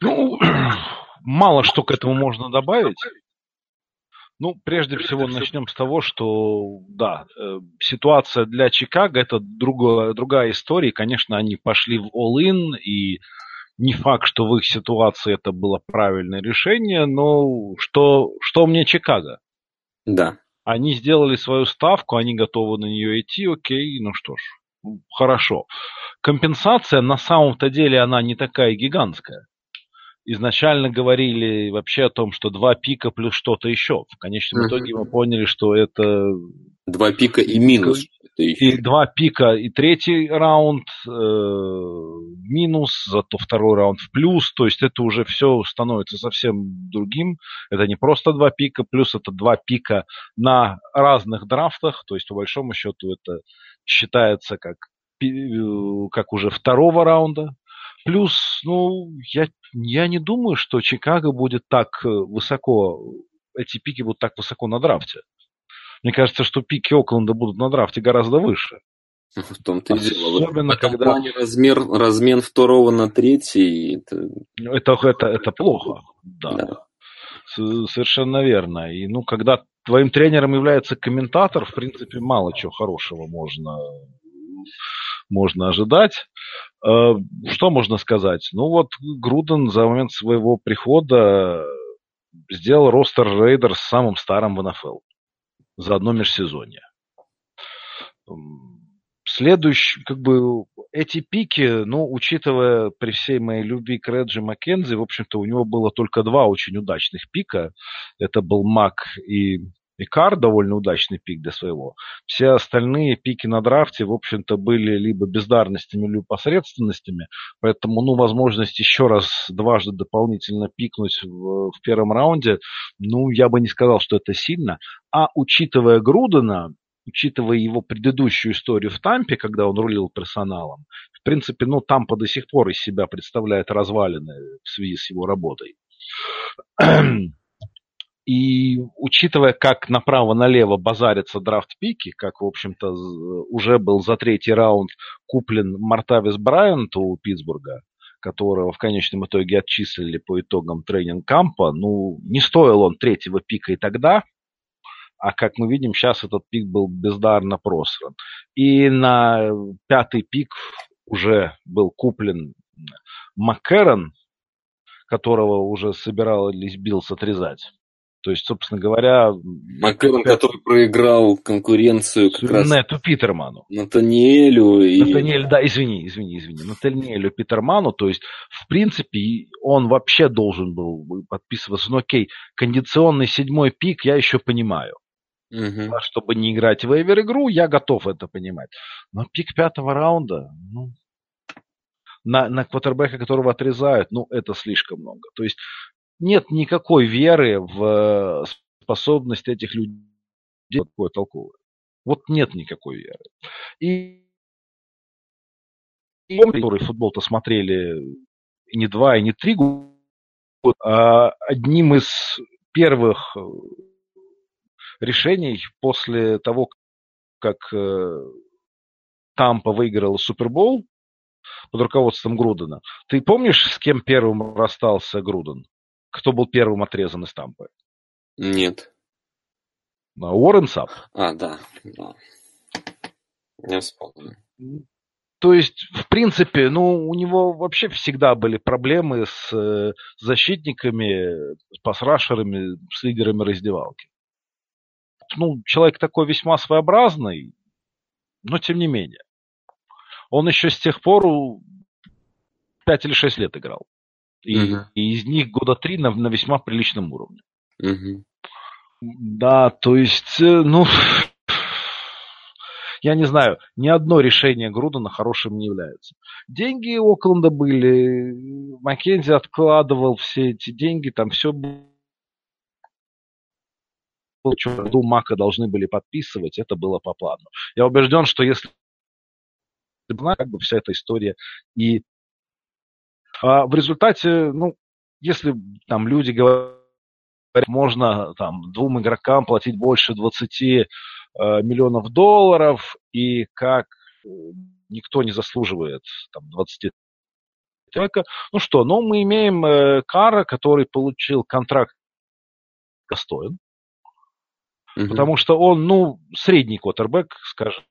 Ну, *clears throat* мало что к этому можно добавить. Ну, прежде всего, начнем с того, что, да, э, ситуация для Чикаго – это другая, другая история. Конечно, они пошли в all-in, и не факт, что в их ситуации это было правильное решение, но что, что мне Чикаго? Да. Они сделали свою ставку, они готовы на нее идти, окей, ну что ж, хорошо. Компенсация на самом-то деле она не такая гигантская изначально говорили вообще о том, что два пика плюс что-то еще. В конечном uh-huh. итоге мы поняли, что это... Два пика и минус. И два пика и третий раунд э, минус, зато второй раунд в плюс. То есть это уже все становится совсем другим. Это не просто два пика, плюс это два пика на разных драфтах. То есть по большому счету это считается как, э, как уже второго раунда. Плюс, ну, я, я не думаю, что Чикаго будет так э, высоко, эти пики будут так высоко на драфте. Мне кажется, что пики Окленда будут на драфте гораздо выше. *laughs* В том-то и дело. Особенно, в когда... плане размер, размен второго на третий... Это, это, это, это плохо, да. да. Совершенно верно. И ну, когда твоим тренером является комментатор, в принципе, мало чего хорошего можно, можно ожидать. Э, что можно сказать? Ну вот Груден за момент своего прихода сделал ростер Рейдерс самым старым в НФЛ за одно межсезонье. Следующий, как бы, эти пики, ну, учитывая при всей моей любви к Реджи Маккензи, в общем-то, у него было только два очень удачных пика. Это был Мак и Икар довольно удачный пик для своего. Все остальные пики на драфте, в общем-то, были либо бездарностями, либо посредственностями. Поэтому, ну, возможность еще раз дважды дополнительно пикнуть в, в первом раунде, ну, я бы не сказал, что это сильно. А учитывая Грудена, учитывая его предыдущую историю в Тампе, когда он рулил персоналом, в принципе, ну, Тампа до сих пор из себя представляет развалины в связи с его работой. *clears throat* И учитывая, как направо-налево базарятся драфт-пики, как, в общем-то, уже был за третий раунд куплен Мартавис Брайант у Питтсбурга, которого в конечном итоге отчислили по итогам тренинг-кампа, ну, не стоил он третьего пика и тогда, а как мы видим, сейчас этот пик был бездарно просран. И на пятый пик уже был куплен Маккерон, которого уже собирались Биллс отрезать. То есть, собственно говоря... Маккерон, который проиграл конкуренцию как раз... Нету Питерману. Натаниэлю и... Натаниэль, да, извини, извини, извини. Натаниэлю Питерману, то есть, в принципе, он вообще должен был подписываться. Ну, окей, кондиционный седьмой пик я еще понимаю. Угу. А чтобы не играть в эвер-игру, я готов это понимать. Но пик пятого раунда, ну, на, на квотербека, которого отрезают, ну, это слишком много. То есть нет никакой веры в э, способность этих людей такое толковое. Вот нет никакой веры. И, и которые футбол-то смотрели не два, и не три года, а одним из первых э, решений после того, как э, Тампа выиграл Супербол под руководством Грудена. Ты помнишь, с кем первым расстался Груден? Кто был первым отрезан из Тампы? Нет. Уоррен Сап. А, да. да. Я вспомнил. То есть, в принципе, ну, у него вообще всегда были проблемы с э, защитниками, с пасрашерами, с лидерами раздевалки. Ну, человек такой весьма своеобразный, но тем не менее. Он еще с тех пор 5 или 6 лет играл. И, угу. и из них года три на, на весьма приличном уровне. Угу. Да, то есть, э, ну, я не знаю, ни одно решение Грудена хорошим не является. Деньги Окленда были, Маккензи откладывал все эти деньги, там все было году Мака должны были подписывать, это было по плану. Я убежден, что если как бы вся эта история и в результате, ну, если там люди говорят, можно там двум игрокам платить больше 20 э, миллионов долларов, и как э, никто не заслуживает там 20 человека. Ну что, ну мы имеем э, Кара, который получил контракт достоин, угу. потому что он, ну, средний квотербек, скажем,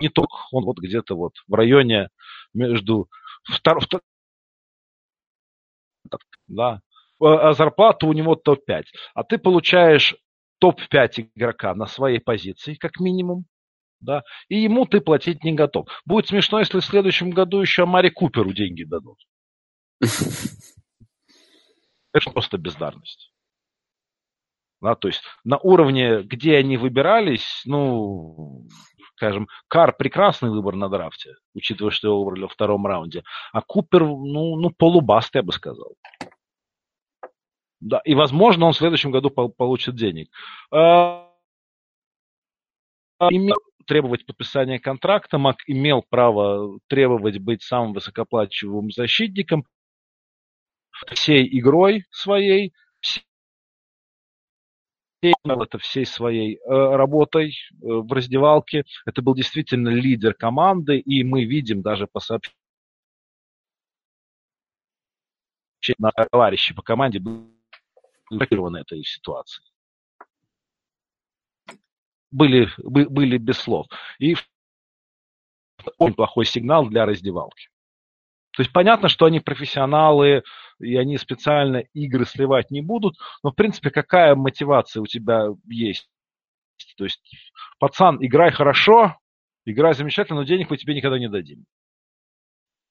не только, он вот где-то вот в районе между втор, втор, да, а зарплата у него топ-5. А ты получаешь топ-5 игрока на своей позиции, как минимум, да, и ему ты платить не готов. Будет смешно, если в следующем году еще Мари Куперу деньги дадут. *laughs* Это просто бездарность. Да, то есть на уровне, где они выбирались, ну, скажем, Кар прекрасный выбор на драфте, учитывая, что его выбрали во втором раунде, а Купер, ну, ну полубаст, я бы сказал. Да, и, возможно, он в следующем году получит денег. А, имел требовать подписания контракта, Мак имел право требовать быть самым высокоплачиваемым защитником всей игрой своей, это всей своей э, работой э, в раздевалке. Это был действительно лидер команды, и мы видим даже по сообщениям товарищи по команде были этой ситуации. Были, были без слов. И очень плохой сигнал для раздевалки. То есть понятно, что они профессионалы, и они специально игры сливать не будут, но в принципе какая мотивация у тебя есть? То есть, пацан, играй хорошо, играй замечательно, но денег мы тебе никогда не дадим.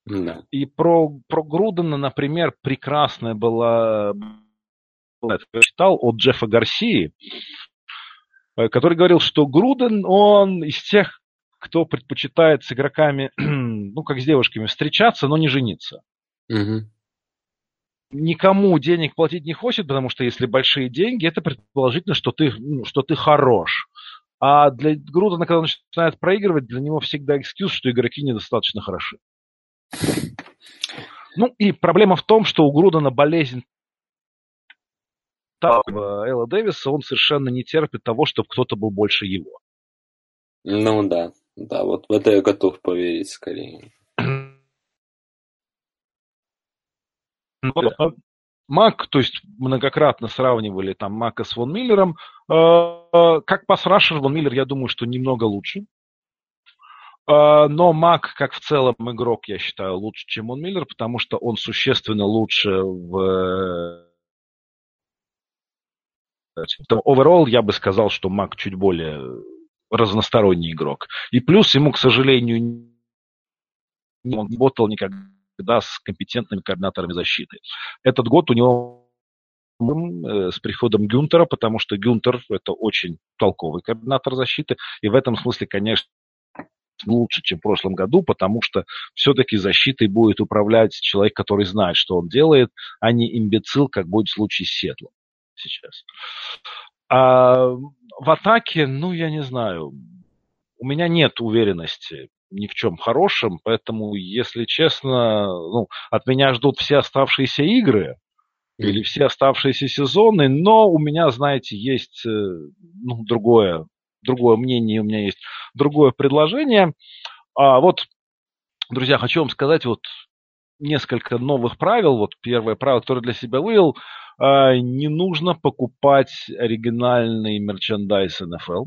Да. И про, про Грудена, например, прекрасная была, я читал от Джеффа Гарсии, э, который говорил, что Груден, он из тех, кто предпочитает с игроками, *clears throat* ну, как с девушками, встречаться, но не жениться. Угу. Никому денег платить не хочет, потому что если большие деньги, это предположительно, что ты, ну, что ты хорош. А для Грудена, когда он начинает проигрывать, для него всегда экскьюз, что игроки недостаточно хороши. Ну и проблема в том, что у Грудена болезнь Элла Дэвиса, он совершенно не терпит того, чтобы кто-то был больше его. Ну да. Да, вот в это я готов поверить скорее. Ну, Мак, то есть многократно сравнивали там Мака с Вон Миллером. А, как пасрашер Вон Миллер, я думаю, что немного лучше. А, но Мак, как в целом игрок, я считаю, лучше, чем Вон Миллер, потому что он существенно лучше в Оверолл я бы сказал, что Мак чуть более разносторонний игрок. И плюс ему, к сожалению, не работал никогда с компетентными координаторами защиты. Этот год у него э, с приходом Гюнтера, потому что Гюнтер – это очень толковый координатор защиты, и в этом смысле, конечно, лучше, чем в прошлом году, потому что все-таки защитой будет управлять человек, который знает, что он делает, а не имбецил, как будет в случае с Сетлом сейчас. А в атаке, ну, я не знаю, у меня нет уверенности ни в чем хорошем, поэтому, если честно, ну, от меня ждут все оставшиеся игры или все оставшиеся сезоны, но у меня, знаете, есть э, ну, другое, другое мнение, у меня есть другое предложение. А вот, друзья, хочу вам сказать вот несколько новых правил. Вот первое правило, которое для себя вывел – а, не нужно покупать оригинальный мерчендайз НФЛ,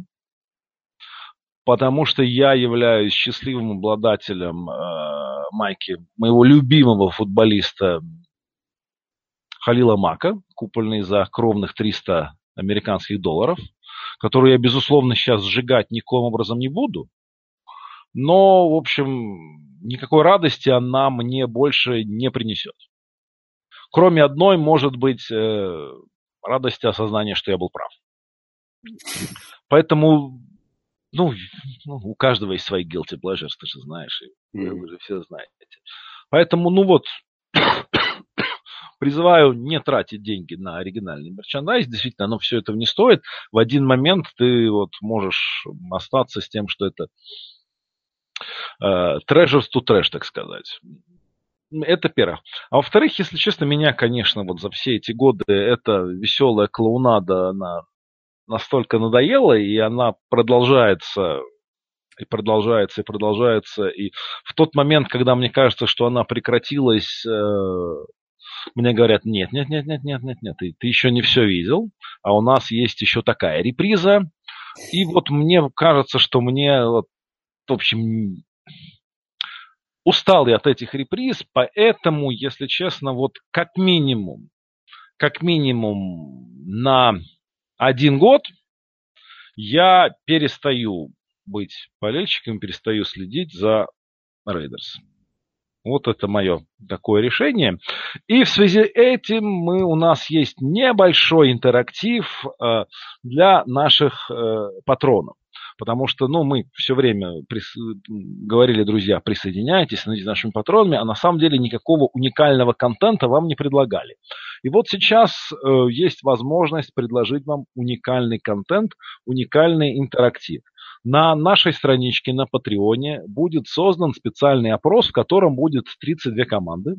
потому что я являюсь счастливым обладателем э, майки моего любимого футболиста Халила Мака, купольный за кровных 300 американских долларов, которую я, безусловно, сейчас сжигать никаким образом не буду. Но, в общем, никакой радости она мне больше не принесет. Кроме одной, может быть, э, радости осознания, что я был прав. Поэтому, ну, ну, у каждого есть свои guilty pleasures, ты же знаешь, и вы же все знаете. Поэтому, ну вот, *coughs* призываю не тратить деньги на оригинальный мерчандайз. Действительно, оно все этого не стоит. В один момент ты вот можешь остаться с тем, что это treasures to trash, так сказать. Это первое. А во-вторых, если честно, меня, конечно, вот за все эти годы эта веселая клоунада, она настолько надоела, и она продолжается и продолжается, и продолжается. И в тот момент, когда мне кажется, что она прекратилась, э, мне говорят, нет, нет, нет, нет, нет, нет, нет, ты, ты еще не все видел, а у нас есть еще такая реприза. И вот мне кажется, что мне, вот, в общем, устал я от этих реприз, поэтому, если честно, вот как минимум, как минимум на один год я перестаю быть болельщиком, перестаю следить за Рейдерс. Вот это мое такое решение. И в связи с этим мы, у нас есть небольшой интерактив э, для наших э, патронов. Потому что, ну, мы все время прис... говорили, друзья, присоединяйтесь, становитесь нашими патронами, а на самом деле никакого уникального контента вам не предлагали. И вот сейчас э, есть возможность предложить вам уникальный контент, уникальный интерактив. На нашей страничке на Патреоне будет создан специальный опрос, в котором будет 32 команды.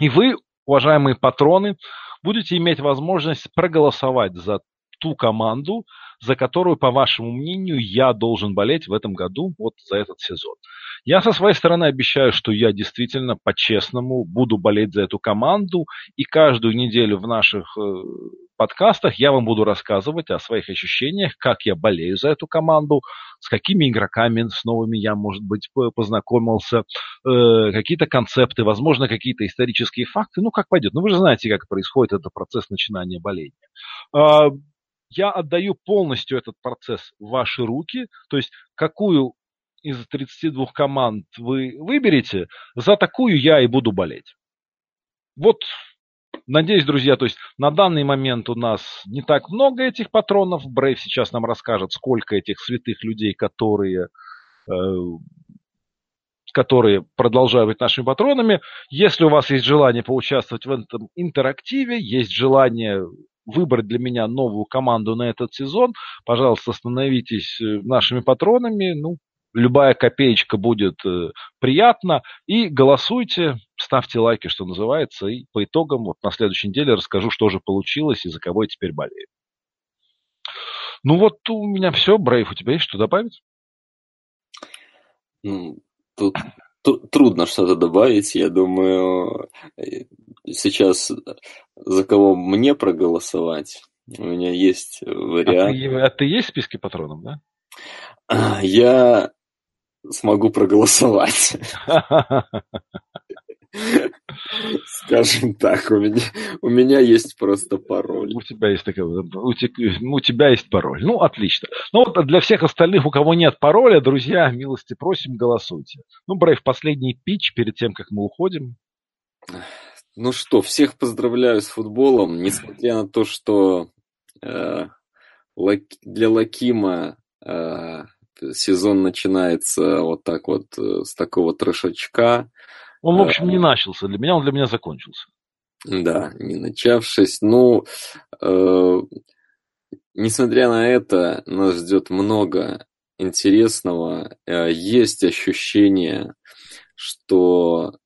И вы, уважаемые патроны, будете иметь возможность проголосовать за ту команду, за которую, по вашему мнению, я должен болеть в этом году, вот за этот сезон. Я со своей стороны обещаю, что я действительно по-честному буду болеть за эту команду, и каждую неделю в наших э, подкастах я вам буду рассказывать о своих ощущениях, как я болею за эту команду, с какими игроками с новыми я, может быть, познакомился, э, какие-то концепты, возможно, какие-то исторические факты, ну, как пойдет. Ну, вы же знаете, как происходит этот процесс начинания боления. Я отдаю полностью этот процесс в ваши руки, то есть какую из 32 команд вы выберете, за такую я и буду болеть. Вот, надеюсь, друзья, то есть на данный момент у нас не так много этих патронов. Брейв сейчас нам расскажет, сколько этих святых людей, которые э, которые продолжают быть нашими патронами. Если у вас есть желание поучаствовать в этом интерактиве, есть желание выбрать для меня новую команду на этот сезон, пожалуйста, становитесь э, нашими патронами. Ну, любая копеечка будет э, приятна. И голосуйте, ставьте лайки, что называется. И по итогам вот на следующей неделе расскажу, что же получилось и за кого я теперь болею. Ну вот у меня все. Брейв, у тебя есть что добавить? Тут трудно что-то добавить. Я думаю, э, сейчас за кого мне проголосовать. У меня есть вариант. А ты, а ты есть в списке патронов, да? Я смогу проголосовать. *laughs* Скажем так, у меня, у меня есть просто пароль. У тебя есть такая, у, у тебя есть пароль. Ну, отлично. Ну, вот для всех остальных, у кого нет пароля, друзья, милости просим, голосуйте. Ну, Брейв, последний пич перед тем, как мы уходим. Ну что, всех поздравляю с футболом, несмотря на то, что э, для Лакима э, сезон начинается вот так вот э, с такого трешачка. Он, в общем, не начался для меня, он для меня закончился. Да, не начавшись. Ну, э, несмотря на это, нас ждет много интересного. Э, есть ощущение, что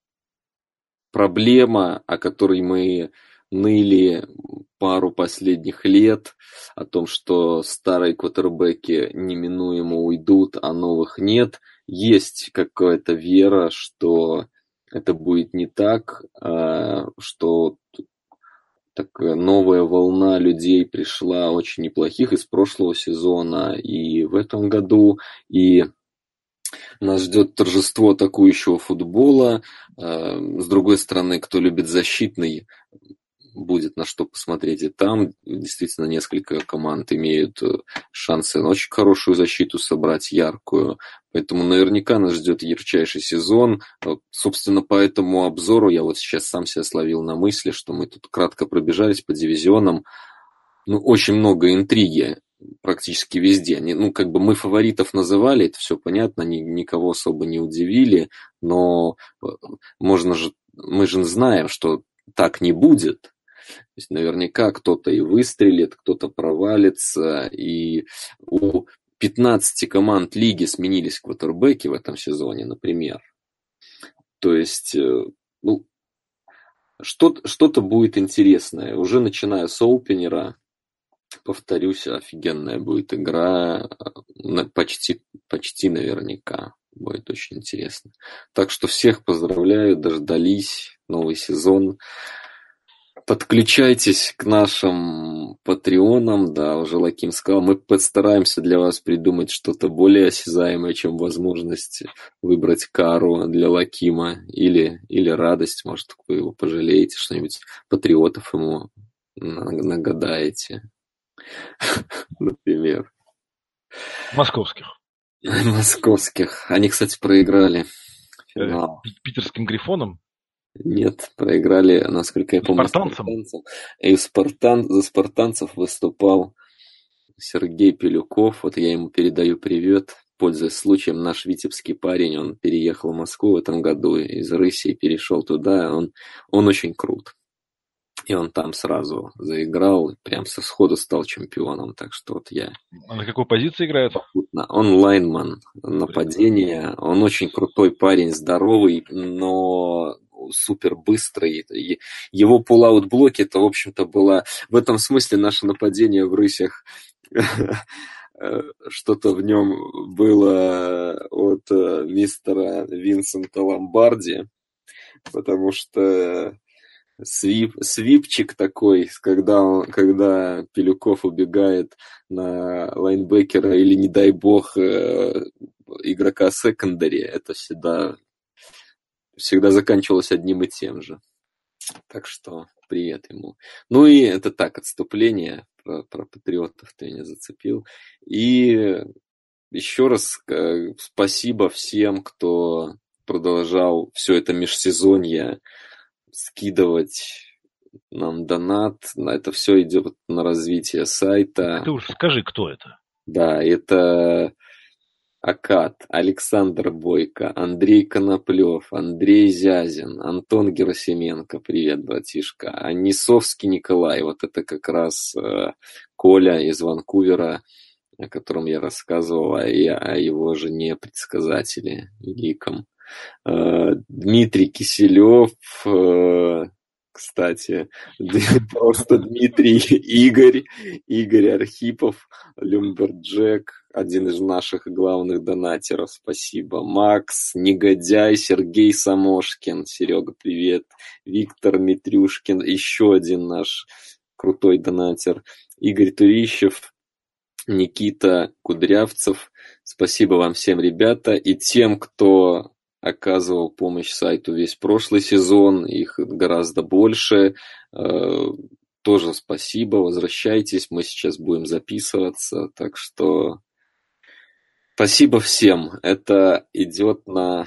проблема, о которой мы ныли пару последних лет, о том, что старые квотербеки неминуемо уйдут, а новых нет, есть какая-то вера, что это будет не так, а что такая новая волна людей пришла очень неплохих из прошлого сезона и в этом году, и нас ждет торжество атакующего футбола. Э, с другой стороны, кто любит защитный, будет на что посмотреть и там. Действительно, несколько команд имеют э, шансы на очень хорошую защиту собрать, яркую. Поэтому наверняка нас ждет ярчайший сезон. Собственно, по этому обзору я вот сейчас сам себя словил на мысли, что мы тут кратко пробежались по дивизионам. Ну, очень много интриги практически везде. Ну, как бы мы фаворитов называли, это все понятно, ни, никого особо не удивили, но э, можно же, мы же знаем, что так не будет. То есть наверняка кто-то и выстрелит, кто-то провалится, и у 15 команд лиги сменились квотербеки в этом сезоне, например. То есть, э, ну, что-то, будет интересное. Уже начиная с опенера, повторюсь, офигенная будет игра, почти, почти наверняка. Будет очень интересно. Так что всех поздравляю, дождались, новый сезон. Подключайтесь к нашим патреонам, да, уже Лаким сказал, мы постараемся для вас придумать что-то более осязаемое, чем возможность выбрать кару для Лакима или, или радость, может, вы его пожалеете, что-нибудь патриотов ему нагадаете, *laughs* например. Московских. Московских. Они, кстати, проиграли. Э, финал. Питерским Грифоном? Нет, проиграли, насколько я помню, спартанцам. спартанцам. И спартан... за спартанцев выступал Сергей Пилюков. Вот я ему передаю привет. Пользуясь случаем, наш витебский парень, он переехал в Москву в этом году из Рыси перешел туда. Он, он очень крут. И он там сразу заиграл, прям со сходу стал чемпионом. Так что вот я... А на какой позиции играет? Он лайнман, нападение. Он очень крутой парень, здоровый, но супер быстрый. Его пулаут блоки это, в общем-то, было в этом смысле наше нападение в рысях *laughs* что-то в нем было от э, мистера Винсента Ломбарди, потому что свип, свипчик такой, когда, он, когда Пилюков убегает на лайнбекера или, не дай бог, э, игрока секондари, это всегда всегда заканчивалось одним и тем же. Так что привет ему. Ну и это так, отступление про, про патриотов ты меня зацепил. И еще раз э, спасибо всем, кто продолжал все это межсезонье скидывать нам донат. На это все идет на развитие сайта. Ты уж скажи, кто это. Да, это Акад, Александр Бойко, Андрей Коноплев, Андрей Зязин, Антон Герасименко, привет, братишка, Анисовский Николай, вот это как раз э, Коля из Ванкувера, о котором я рассказывал, а и о его жене предсказателе Гиком. Э, Дмитрий Киселев, э, кстати, *laughs* просто Дмитрий Игорь, Игорь Архипов, Люмберджек, один из наших главных донатеров, спасибо. Макс, Негодяй, Сергей Самошкин, Серега, привет. Виктор Митрюшкин, еще один наш крутой донатер. Игорь Турищев, Никита Кудрявцев. Спасибо вам всем, ребята. И тем, кто оказывал помощь сайту весь прошлый сезон, их гораздо больше. Э, тоже спасибо, возвращайтесь, мы сейчас будем записываться, так что спасибо всем. Это идет на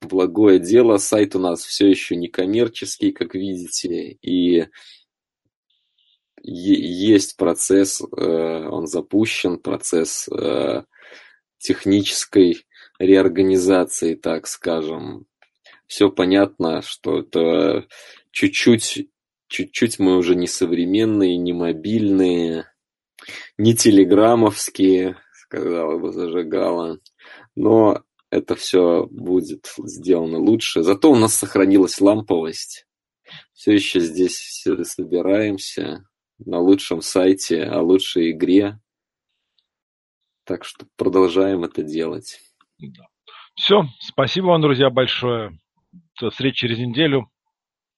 благое дело. Сайт у нас все еще не коммерческий, как видите, и есть процесс, э, он запущен, процесс э, технической реорганизации, так скажем. Все понятно, что это чуть-чуть, чуть-чуть мы уже не современные, не мобильные, не телеграммовские, сказала бы зажигала. Но это все будет сделано лучше. Зато у нас сохранилась ламповость. Все еще здесь все собираемся на лучшем сайте о лучшей игре. Так что продолжаем это делать. Да. Все, спасибо вам, друзья, большое. До встречи через неделю.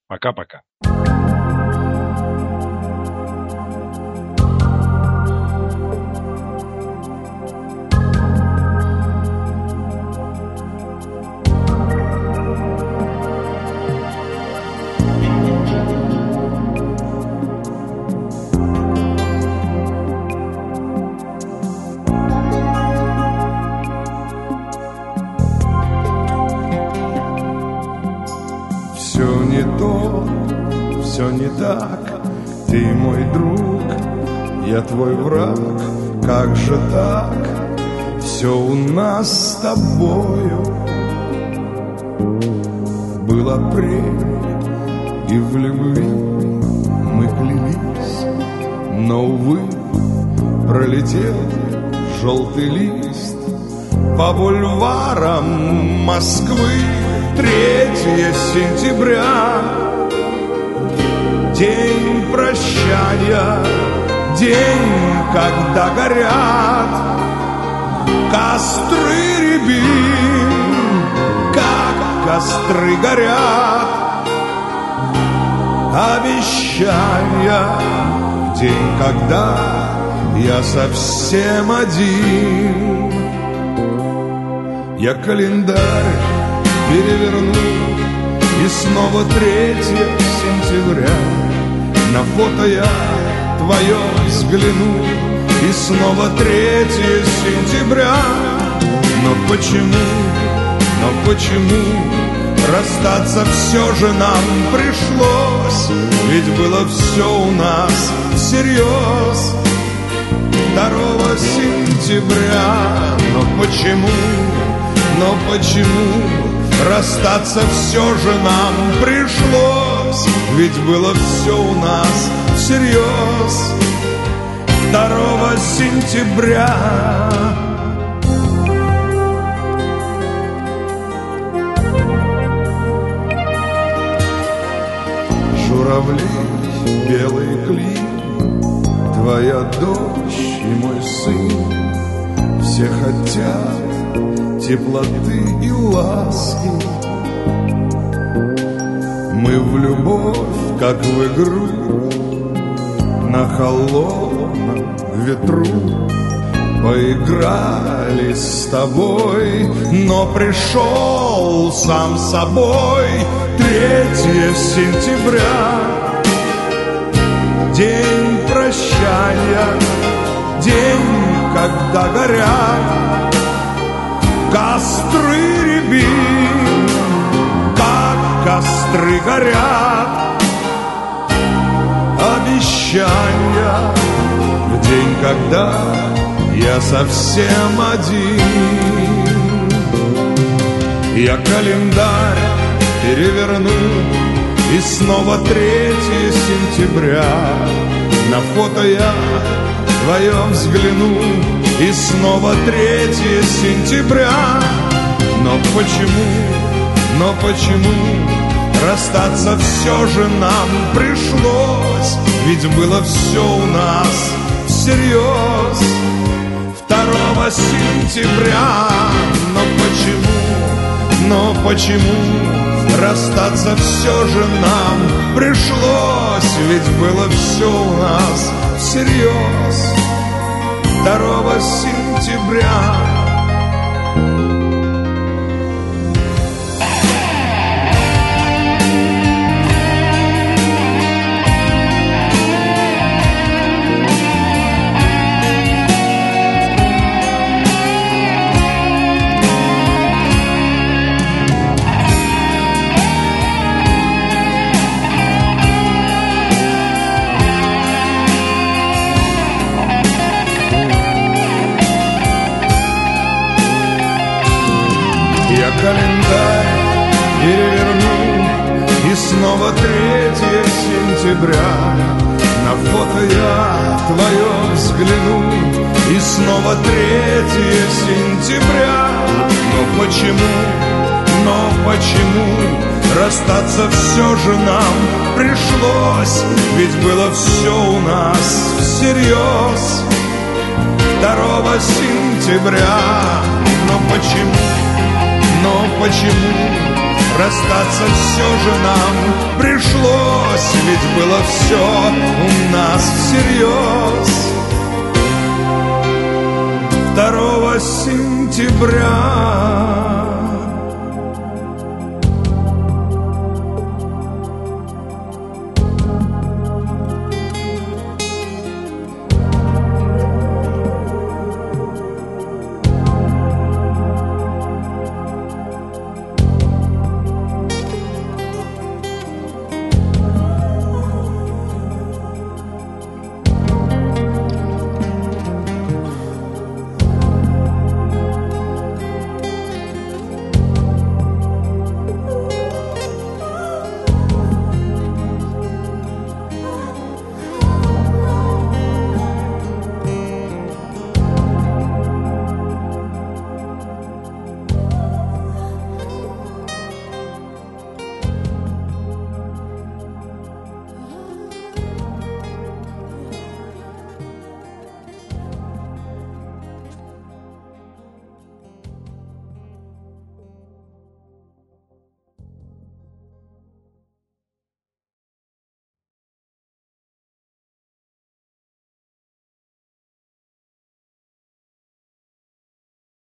Пока-пока. Так. Ты мой друг, я твой враг. Как же так? Все у нас с тобою. Был апрель, и в любви мы клялись. Но, увы, пролетел желтый лист По бульварам Москвы. 3 сентября День прощания, день, когда горят Костры рябин, как костры горят Обещания, день, когда я совсем один Я календарь переверну И снова 3 сентября На фото я твое взгляну. И снова 3 сентября. Но почему, но почему Расстаться все же нам пришлось? Ведь было все у нас всерьез 2 сентября. Но почему, но почему Расстаться все же нам пришлось Ведь было все у нас всерьез 2 сентября Журавли, белый клин Твоя дочь и мой сын Все хотят теплоты и ласки. Мы в любовь, как в игру, на холодном ветру Поиграли с тобой, но пришел сам собой 3 сентября. День прощания, день, когда горят Костры рябин, как костры горят. Обещания в день, когда я совсем один. Я календарь переверну И снова 3 сентября. На фото я твое взгляну и снова 3 сентября. Но почему, но почему Расстаться все же нам пришлось. Ведь было все у нас всерьез 2 сентября Но почему, но почему Расстаться все же нам пришлось? Ведь было все у нас всерьез 2 сентября сентября. На фото я твое взгляну И снова 3 сентября. Но почему, но почему Расстаться все же нам пришлось? Ведь было все у нас всерьез 2 сентября. Но почему, но почему Расстаться все же нам пришлось Ведь было все у нас всерьез 2 сентября